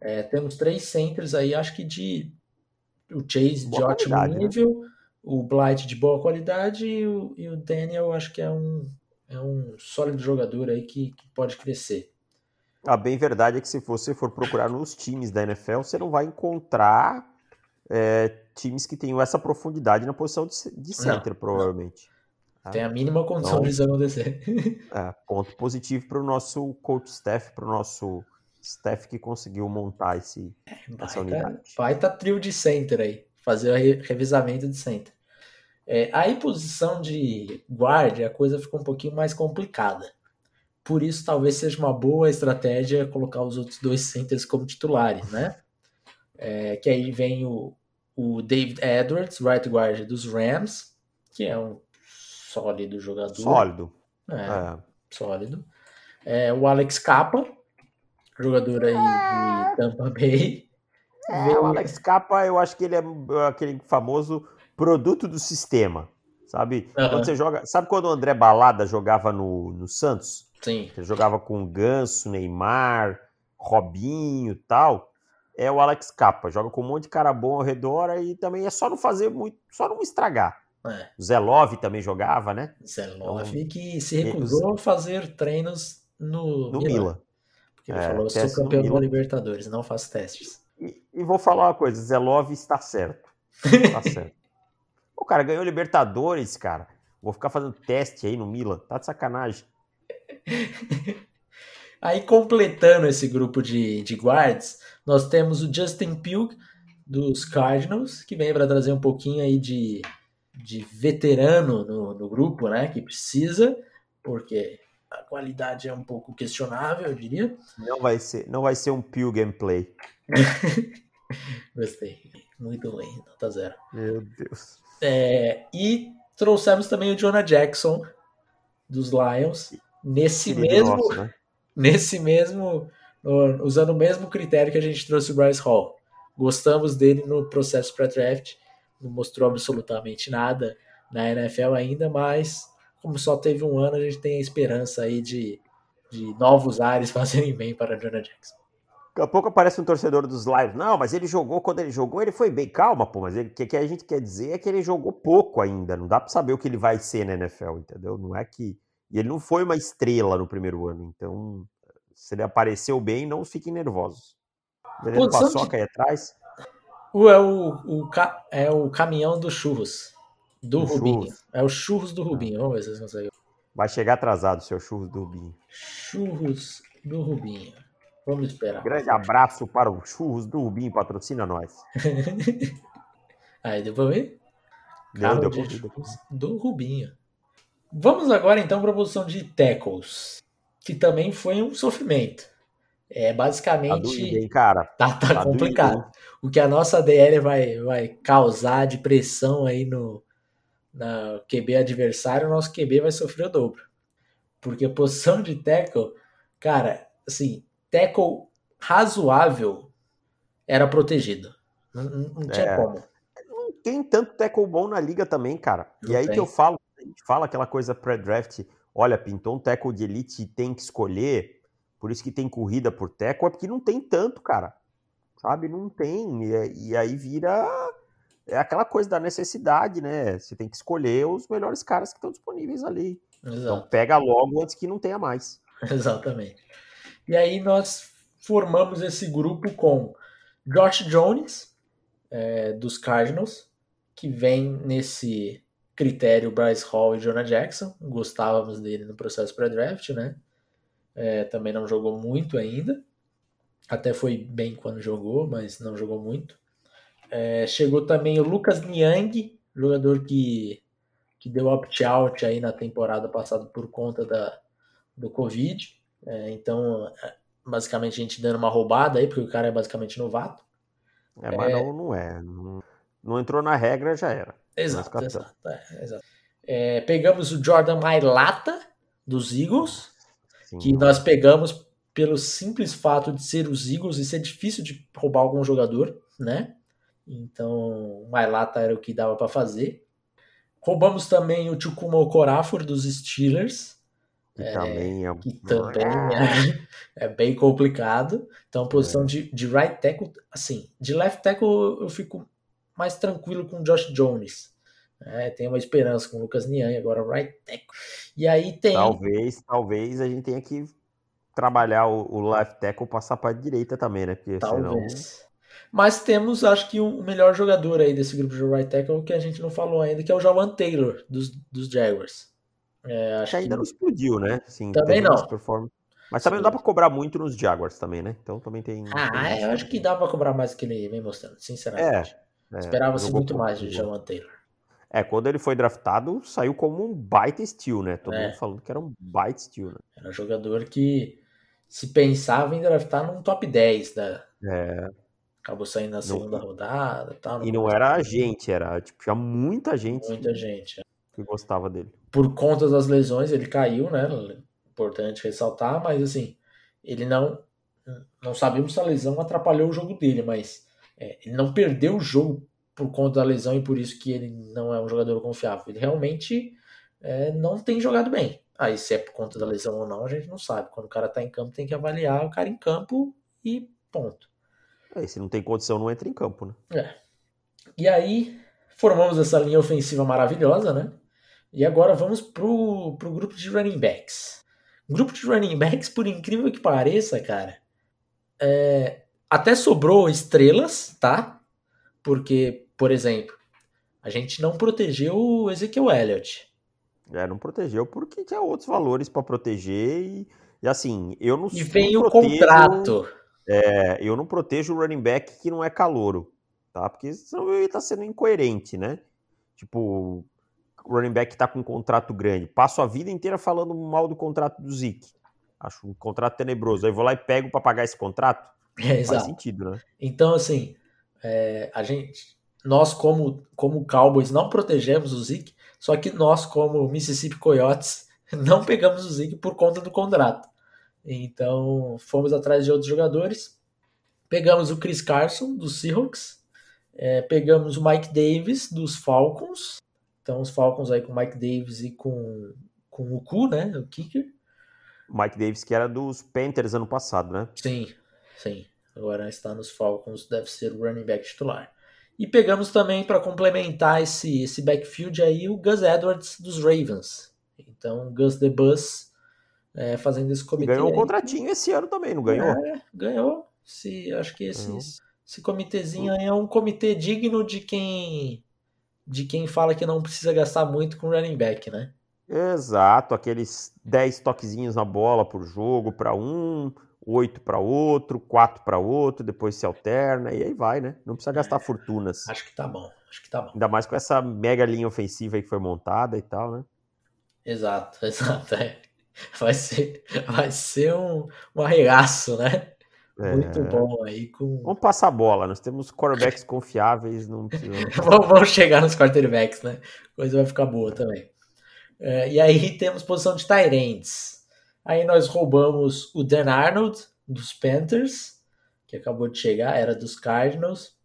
É, temos três centers aí, acho que de o Chase Boa de ótimo né? nível. Né? o Blight de boa qualidade e o, e o Daniel acho que é um, é um sólido jogador aí que, que pode crescer. A bem verdade é que se você for procurar nos times da NFL, você não vai encontrar é, times que tenham essa profundidade na posição de, de center, não, provavelmente. Não. Tem a mínima condição então, disso acontecer. É, ponto positivo para o nosso coach staff, para o nosso staff que conseguiu montar esse, essa unidade. Vai tá trio de center aí, fazer o revisamento de center. É, a posição de guarda, a coisa ficou um pouquinho mais complicada. Por isso, talvez seja uma boa estratégia colocar os outros dois centers como titulares, né? É, que aí vem o, o David Edwards, right guard dos Rams, que é um sólido jogador. Sólido. É, é. sólido. É, o Alex Capa, jogador aí de Tampa Bay. É, o Alex Capa, eu acho que ele é aquele famoso produto do sistema, sabe? Uhum. Quando você joga, sabe quando o André Balada jogava no, no Santos? Sim. Ele jogava com Ganso, Neymar, Robinho, tal. É o Alex Capa, joga com um monte de cara bom ao redor e também é só não fazer muito, só não estragar. É. O Zelov também jogava, né? Zelov então, que se recusou a fazer treinos no, no Milan. Milan. Porque ele é, falou, sou campeão da Libertadores, não faço testes. E, e, vou falar uma coisa, Zelov está certo. Está certo. O cara ganhou Libertadores, cara. Vou ficar fazendo teste aí no Milan. Tá de sacanagem. Aí, completando esse grupo de, de guards, nós temos o Justin Pugh, dos Cardinals, que vem para trazer um pouquinho aí de, de veterano no, no grupo, né? Que precisa, porque a qualidade é um pouco questionável, eu diria. Não vai ser, não vai ser um Pugh gameplay. Gostei. Muito ruim, nota zero. Meu Deus. É, e trouxemos também o Jonah Jackson dos Lions nesse mesmo, nosso, né? nesse mesmo, usando o mesmo critério que a gente trouxe o Bryce Hall. Gostamos dele no processo pré-draft, não mostrou absolutamente nada na NFL ainda, mas como só teve um ano, a gente tem a esperança aí de, de novos ares fazerem bem para Jonah Jackson. Daqui a pouco aparece um torcedor dos lives. Não, mas ele jogou, quando ele jogou, ele foi bem. Calma, pô, mas o que, que, a gente quer dizer é que ele jogou pouco ainda. Não dá para saber o que ele vai ser na NFL, entendeu? Não é que. E ele não foi uma estrela no primeiro ano. Então, se ele apareceu bem, não fiquem nervosos. Beleza, paçoca de... aí atrás. O, é, o, o, é o caminhão dos churros. Do, do Rubinho. Churros. É o churros do Rubinho. Vamos ver se vocês conseguem. Vai chegar atrasado, seu churros do Rubinho. Churros do Rubinho. Vamos esperar. Grande abraço para o churros do Rubinho, patrocina nós. Aí deu pra ver? Deu, deu deu churros do Rubinho. Vamos agora então para a posição de tackles, que também foi um sofrimento. É Tá basicamente doído, hein, cara? tá, tá Tá complicado. hein? o que a nossa DL vai, vai causar de pressão aí no na QB adversário, o nosso QB vai sofrer o dobro. Porque a posição de tackle, cara, assim, tackle razoável era protegido. Não, não- não tinha É. como. Não tem tanto tackle bom na liga também, cara. Não e aí tem. que eu falo, a gente fala aquela coisa pré-draft, olha, pintou um tackle de elite e tem que escolher, por isso que tem corrida por tackle, é porque não tem tanto, cara. Sabe? Não tem. E, é- e aí vira. É aquela coisa da necessidade, né? Você tem que escolher os melhores caras que estão disponíveis ali. Então Exato. pega logo antes que não tenha mais. Exatamente. E aí nós formamos esse grupo com Josh Jones, é, dos Cardinals, que vem nesse critério Bryce Hall e Jonah Jackson. Gostávamos dele no processo pré-draft, né? É, também não jogou muito ainda. Até foi bem quando jogou, mas não jogou muito. É, chegou também o Lucas Niang, jogador que, que deu opt-out aí na temporada passada por conta da, do Covid. É, então, é, basicamente, a gente dando uma roubada aí, porque o cara é basicamente novato. É, mas não, não é. Não, não entrou na regra, já era. Exato, exato. é, exato. É, pegamos o Jordan Mailata, dos Eagles, Sim. que nós pegamos pelo simples fato de ser os Eagles e ser difícil de roubar algum jogador, né? Então, o Mailata era o que dava para fazer. Roubamos também o Chukuma Okorafor, dos Steelers, Que também é. que também é, é bem complicado. Então, posição de, de right tackle, assim, de left tackle eu fico mais tranquilo com o Josh Jones. É, tem uma esperança com o Lucas Niang, agora right tackle. E aí tem. Talvez, talvez a gente tenha que trabalhar o, o left tackle passar para direita também, né? Porque senão. Talvez. Mas temos, acho que, o melhor jogador aí desse grupo de right tackle que a gente não falou ainda, que é o Jawan Taylor, dos, dos Jaguars. É, acho que ainda que não explodiu, né? Sim, Também não. Mas também não dá pra cobrar muito nos Jaguars também, né? Então também tem. Ah, tem eu acho que dá pra cobrar mais do que ele vem mostrando, sinceramente. É, Esperava-se jogou muito mais de. Jawan Taylor. É, quando ele foi draftado, saiu como um baita steal, né? Todo É. mundo falando que era um baita steal, né? Era um jogador que se pensava em draftar num top 10 da. É, Acabou saindo na segunda rodada e tal. e não era a gente, era, tipo, tinha muita gente Muita gente. que gostava dele. Por conta das lesões, ele caiu, né? Importante ressaltar, mas assim, ele não. Não sabíamos se a lesão atrapalhou o jogo dele, mas é, ele não perdeu o jogo por conta da lesão e por isso que ele não é um jogador confiável. Ele realmente é, não tem jogado bem. Aí, se é por conta da lesão ou não, a gente não sabe. Quando o cara tá em campo, tem que avaliar o cara em campo e ponto. É, se não tem condição, não entra em campo, né? E aí, formamos essa linha ofensiva maravilhosa, né? E agora vamos pro, pro grupo de running backs. Grupo de running backs, por incrível que pareça, cara, é, até sobrou estrelas, tá? Porque, por exemplo, a gente não protegeu o Ezekiel Elliott. É, não protegeu porque tinha outros valores pra proteger e, e assim, eu não E não vem o protejo- contrato. É, eu não protejo o running back que não é calouro, tá? Porque senão eu ia estar sendo incoerente, né? Tipo, o running back que tá com um contrato grande. Passo a vida inteira falando mal do contrato do Zeke. Acho um contrato tenebroso. Aí vou lá e pego pra pagar esse contrato. É, Faz exato. sentido, né? Então, assim, é, a gente, nós como, como Cowboys não protegemos o Zeke, só que nós como Mississippi Coyotes não pegamos o Zeke por conta do contrato. Então, fomos atrás de outros jogadores. Pegamos o Chris Carson, dos Seahawks. É, pegamos o Mike Davis, dos Falcons. Então, os Falcons aí com o Mike Davis e com, com o Ku, né? O kicker. O Mike Davis, que era dos Panthers ano passado, né? Sim, sim. Agora está nos Falcons, deve ser o running back titular. E pegamos também para complementar esse, esse backfield aí o Gus Edwards dos Ravens. Então, Gus the Bus é, fazendo esse comitê. ganhou um aí. contratinho esse ano também, não ganhou? É, ganhou. Se, acho que esse, Ganhou. esse comitêzinho aí é um comitê digno de quem de quem fala que não precisa gastar muito com running back, né? Exato, aqueles 10 toquezinhos na bola por jogo para um, 8 para outro, 4 para outro, depois se alterna e aí vai, né? Não precisa gastar fortunas. Acho que tá bom, acho que tá bom. Ainda mais com essa mega linha ofensiva aí que foi montada e tal, né? Exato, exato. É. Vai ser, vai ser um, um arregaço, né? É. Muito bom aí com. Vamos passar a bola, nós temos quarterbacks confiáveis, não precisamos. vamos chegar nos quarterbacks, né? Coisa vai ficar boa também. É, e aí temos posição de Tyrants. Aí nós roubamos o Dan Arnold dos Panthers, que acabou de chegar, era dos Cardinals.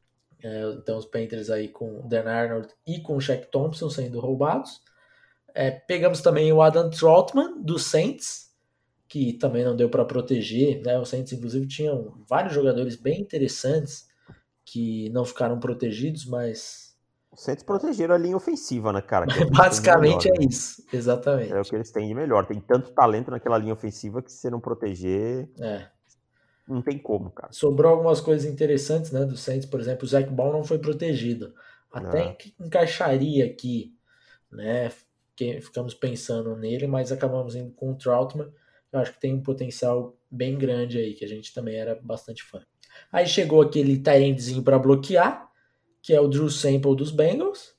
É, então os Panthers aí com o Dan Arnold e com o Shaq Thompson sendo roubados. É, pegamos também o Adam Troutman dos Saints, que também não deu para proteger. Né? Os Saints, inclusive, tinham vários jogadores bem interessantes que não ficaram protegidos, mas. Os Saints protegeram a linha ofensiva, né, cara? É Basicamente melhor, é né? isso, exatamente. É o que eles têm de melhor. Tem tanto talento naquela linha ofensiva que se você não proteger. É. Não tem como, cara. Sobrou algumas coisas interessantes, né? Do Saints, por exemplo, o Zach Ball não foi protegido. Até encaixaria aqui, né? Ficamos pensando nele, mas acabamos indo com o Troutman eu acho que tem um potencial bem grande aí, que a gente também era bastante fã. Aí chegou aquele Tyrentezinho para bloquear, que é o Drew Sample dos Bengals.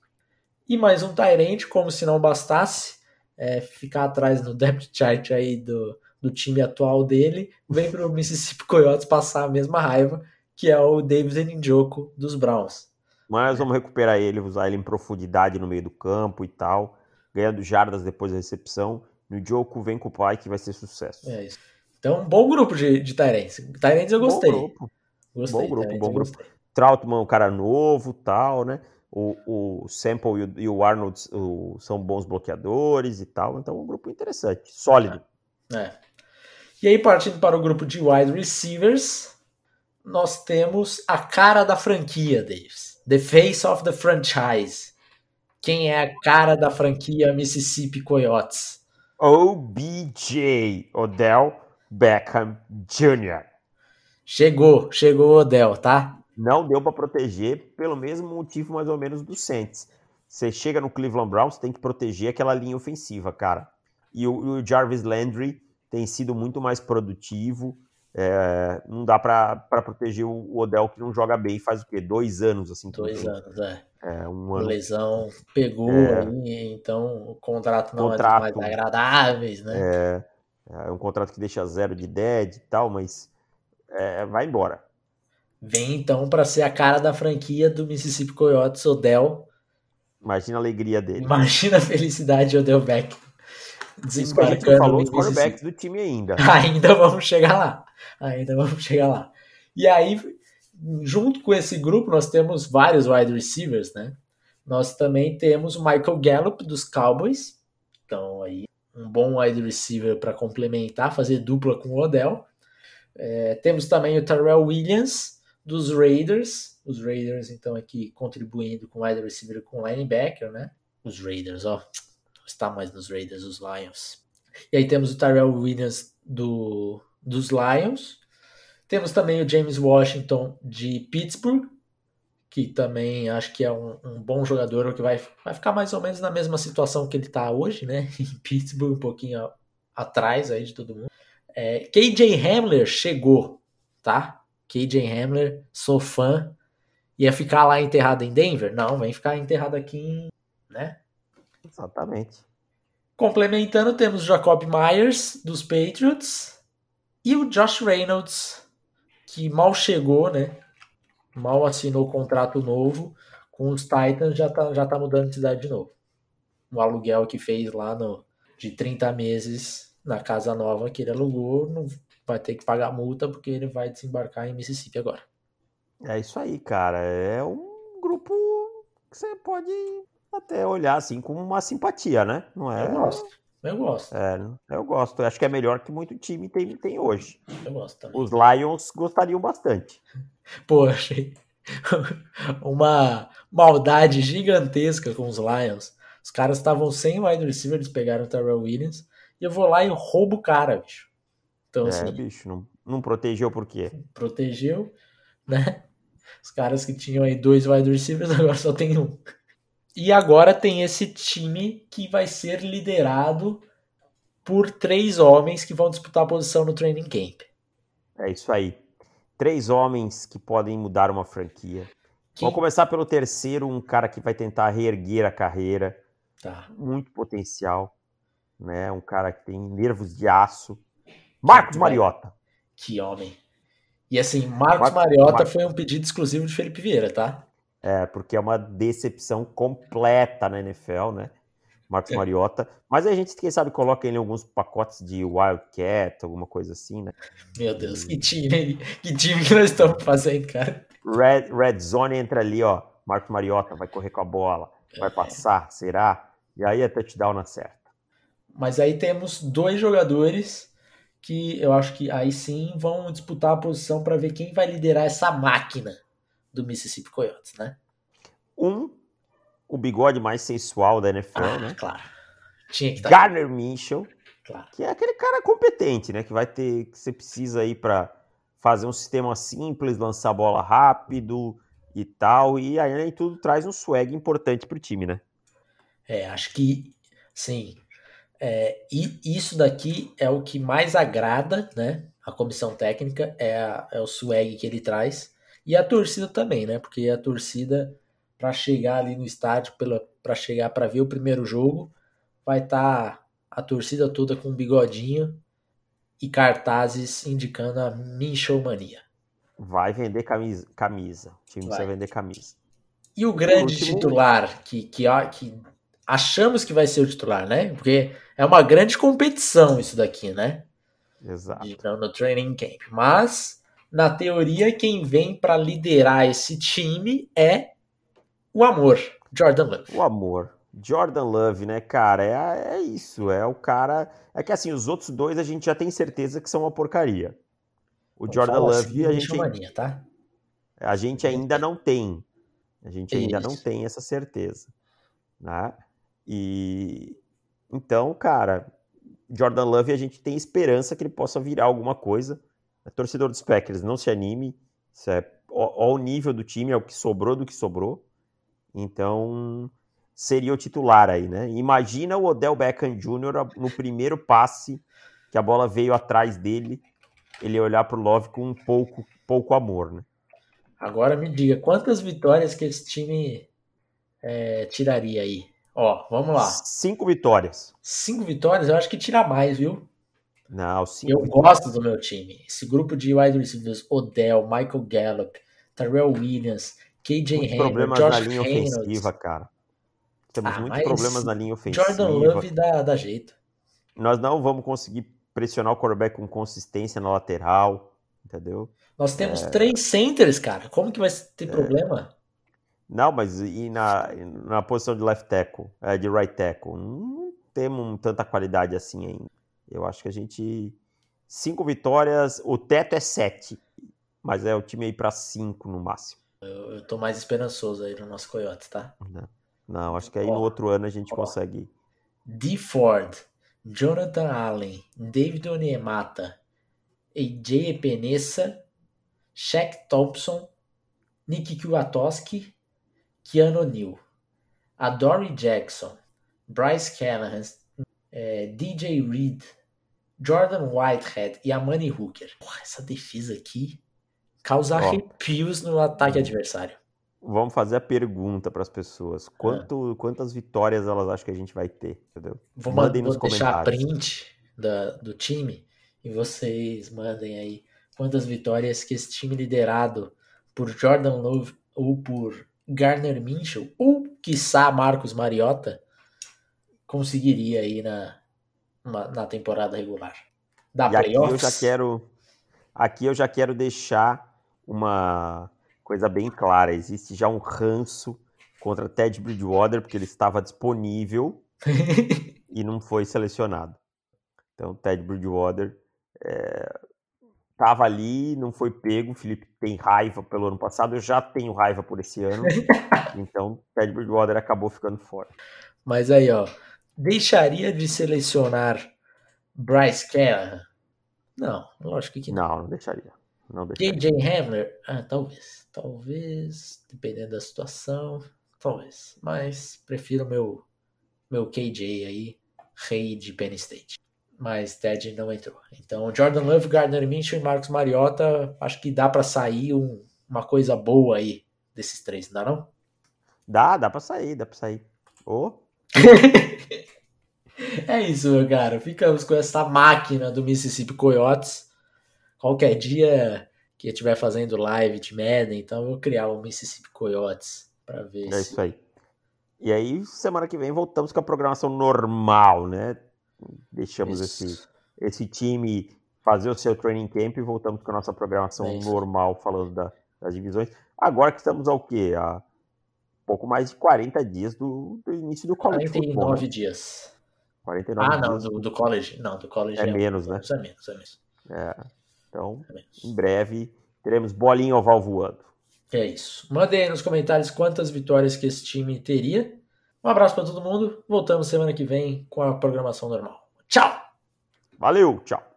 E mais um Tyrant, como se não bastasse, é, ficar atrás no depth chart aí do, do time atual dele, vem para o Mississippi Coyotes passar a mesma raiva, que é o David Njoku dos Browns. Mas vamos recuperar ele, usar ele em profundidade no meio do campo e tal, ganhando jardas depois da recepção no Joku vem com o pai que vai ser sucesso. É isso. Então, um bom grupo de, de Tyrants. Tyrants eu gostei. Bom grupo. Gostei, bom grupo, bom grupo. Troutman, um cara novo tal, né? O, o Sample e o, o Arnold o, são bons bloqueadores e tal. Então, um grupo interessante, sólido. É. é. E aí, partindo para o grupo de wide receivers, nós temos a cara da franquia, Davis. The face of the franchise. Quem é a cara da franquia Mississippi Coyotes? OBJ, Odell Beckham Jr. Chegou, chegou Odell, tá? Não deu para proteger pelo mesmo motivo mais ou menos do Saints. Você chega no Cleveland Browns, tem que proteger aquela linha ofensiva, cara. E o, o Jarvis Landry tem sido muito mais produtivo. É, não dá para proteger o Odell que não joga bem faz o quê? Dois anos, assim. Dois anos, é. É, um ano. lesão pegou é, aí, então o contrato não contrato, é dos mais agradáveis, né? É, é um contrato que deixa zero de dead e tal, mas é, vai embora. Vem então para ser a cara da franquia do Mississippi Coyotes, Odell. Imagina a alegria dele. Imagina a felicidade de Odell Beck. Isso que a gente falou os quarterbacks do time ainda. Ainda vamos chegar lá. Ainda vamos chegar lá. E aí junto com esse grupo, nós temos vários wide receivers, né? Nós também temos o Michael Gallup dos Cowboys. Então, aí, um bom wide receiver para complementar, fazer dupla com o Odell. É, temos também o Terrell Williams dos Raiders. Os Raiders, então, aqui contribuindo com wide receiver com linebacker, né? Os Raiders, ó. Está mais nos Raiders, os Lions. E aí temos o Tyrell Williams do, dos Lions. Temos também o James Washington de Pittsburgh, que também acho que é um, um, bom jogador que vai, vai ficar mais ou menos na mesma situação que ele está hoje, né? Em Pittsburgh, um pouquinho atrás aí de todo mundo. É, KJ Hamler chegou, tá? KJ Hamler, sou fã. Ia ficar lá enterrado em Denver? Não, vem ficar enterrado aqui em. né? Exatamente. Complementando, temos Jacob Myers, dos Patriots, e o Josh Reynolds, que mal chegou, né? Mal assinou o contrato novo com os Titans, já tá, já tá mudando de cidade de novo. O aluguel que fez lá no, de 30 meses na casa nova que ele alugou, não vai ter que pagar multa porque ele vai desembarcar em Mississippi agora. É isso aí, cara. É um grupo que você pode até olhar assim com uma simpatia, né? Não é? Eu gosto. Eu gosto. É, eu gosto. Eu acho que é melhor que muito time tem, tem hoje. Eu gosto também. Os Lions gostariam bastante. Pô, achei uma maldade gigantesca com os Lions. Os caras estavam sem wide receiver, eles pegaram o Terrell Williams. E eu vou lá e roubo o cara, bicho. Então, é, assim, bicho, não, não protegeu por quê? Protegeu, né? Os caras que tinham aí dois wide receivers agora só tem um. E agora tem esse time que vai ser liderado por três homens que vão disputar a posição no training camp. É isso aí. Três homens que podem mudar uma franquia. Que... Vamos começar pelo terceiro, um cara que vai tentar reerguer a carreira. Tá. Muito potencial. Né? Um cara que tem nervos de aço. Marcos Mariota. Que homem. E assim, Marcos, Marcos Mariota Marcos... foi um pedido exclusivo de Felipe Vieira, tá? É, porque é uma decepção completa na NFL, né? Marcos é. Mariota. Mas a gente, quem sabe, coloca ele em alguns pacotes de Wildcat, alguma coisa assim, né? Meu Deus, que time, que time que nós estamos fazendo, cara. Red, Red Zone entra ali, ó. Marcos Mariota vai correr com a bola, vai é. passar, será? E aí é touchdown na certa. Mas aí temos dois jogadores que eu acho que aí sim vão disputar a posição para ver quem vai liderar essa máquina do Mississippi Coyotes, né? Um o bigode mais sensual da NFL, ah, né? Claro. Tinha que tá Garner Mitchell, claro. que é aquele cara competente, né? Que vai ter, que você precisa aí para fazer um sistema simples, lançar a bola rápido e tal. E aí tudo traz um swag importante pro time, né? É, acho que sim. É, e isso daqui é o que mais agrada, né? A comissão técnica é, a, é o swag que ele traz. E a torcida também, né? Porque a torcida para chegar ali no estádio, para chegar para ver o primeiro jogo, vai estar tá a torcida toda com um bigodinho e cartazes indicando a Minchomania. Vai vender camisa. camisa. O time vai. precisa vender camisa. E o grande último... titular, que, que, que achamos que vai ser o titular, né? Porque é uma grande competição isso daqui, né? Exato. No training camp. Mas, na teoria, quem vem para liderar esse time é o amor, Jordan Love. O amor. Jordan Love, né, cara? É, é isso. É o cara. É que assim, os outros dois a gente já tem certeza que são uma porcaria. O Jordan Love assim, a gente. Mania, tá? A gente ainda não tem. A gente ainda isso. não tem essa certeza. Né? E então, cara, Jordan Love a gente tem esperança que ele possa virar alguma coisa. É torcedor dos Packers, não se anime. Isso é, nível do time, é o que sobrou do que sobrou. Então, seria o titular aí, né? Imagina o Odell Beckham Jr. no primeiro passe que a bola veio atrás dele, ele olhar para o Love com um pouco, pouco amor, né? Agora me diga, quantas vitórias que esse time é, tiraria aí? Ó, vamos lá. Cinco vitórias. Cinco vitórias? Eu acho que tira mais, viu? Não, cinco Eu vitórias. gosto do meu time. Esse grupo de wide receivers, Odell, Michael Gallup, Terrell Williams, KJ Hamilton, problemas Josh na linha Reynolds. ofensiva, cara. Temos Ah, muitos mas problemas na linha ofensiva. Jordan Love dá, dá jeito. Nós não vamos conseguir pressionar o quarterback com consistência na lateral, entendeu? Nós temos três centers, cara. Como que vai ter problema? Não, mas e na, na posição de left tackle, é, de right tackle? Não temos tanta qualidade assim ainda. Eu acho que a gente. Cinco vitórias, o teto é sete. Mas é o time aí para cinco no máximo. Eu, eu tô mais esperançoso aí no nosso Coyote, tá? Não, não acho que aí no outro ano a gente ó. consegue. D. Ford, Jonathan Allen, David Onyemata, AJ Epenesa, Shaq Thompson, Nick Kwiatkowski, Keanu Neal, Adoree Jackson, Bryce Callahan, é, DJ Reed, Jordan Whitehead e Amani Hooker. Porra, essa defesa aqui causa Ó. arrepios no ataque adversário. Vamos fazer a pergunta para as pessoas. Quanto, Quantas vitórias elas acham que a gente vai ter? Entendeu? Vou, Mandem vou nos deixar comentários. print da, do time e vocês mandem aí quantas vitórias que esse time liderado por Jordan Love ou por Garner Minchel ou quiçá Marcos Mariota conseguiria aí na, na, na temporada regular. Da E aqui eu já quero, aqui eu já quero deixar uma coisa bem clara. Existe já um ranço contra Ted Bridgewater porque ele estava disponível e não foi selecionado. Então, Ted Bridgewater estava ali, não foi pego. O Felipe tem raiva pelo ano passado, eu já tenho raiva por esse ano. Então, Ted Bridgewater acabou ficando fora. Mas aí, ó, deixaria de selecionar Bryce Callahan? Não, lógico que não. Não, não deixaria. Não deixaria. KJ Hamler? Ah, talvez. Talvez, dependendo da situação. talvez. Mas prefiro meu meu KJ aí, rei de Penn State. Mas Ted não entrou. Então, Jordan Love, Gardner Minshew e Marcos Mariota, acho que dá para sair um, uma coisa boa aí desses três, não dá não? Dá, dá para sair, dá para sair. Oh. é isso, meu cara. Ficamos com essa máquina do Mississippi Coyotes. Qualquer dia que eu estiver fazendo live de Madden, então eu vou criar o Mississippi Coyotes para ver. É se... isso aí. E aí, semana que vem, voltamos com a programação normal, né? Deixamos esse, esse time fazer o seu training camp e voltamos com a nossa programação é normal, falando da, das divisões. Agora que estamos ao quê? A pouco mais de 40 dias do, do início do college 49 football, né? dias. 49 ah, não, do, do, college. Não, do college é, é menos, né? É menos, é menos. É. Então, é menos. em breve, teremos bolinha oval voando. É isso. Mandem aí nos comentários quantas vitórias que esse time teria. Um abraço para todo mundo. Voltamos semana que vem com a programação normal. Tchau! Valeu, tchau!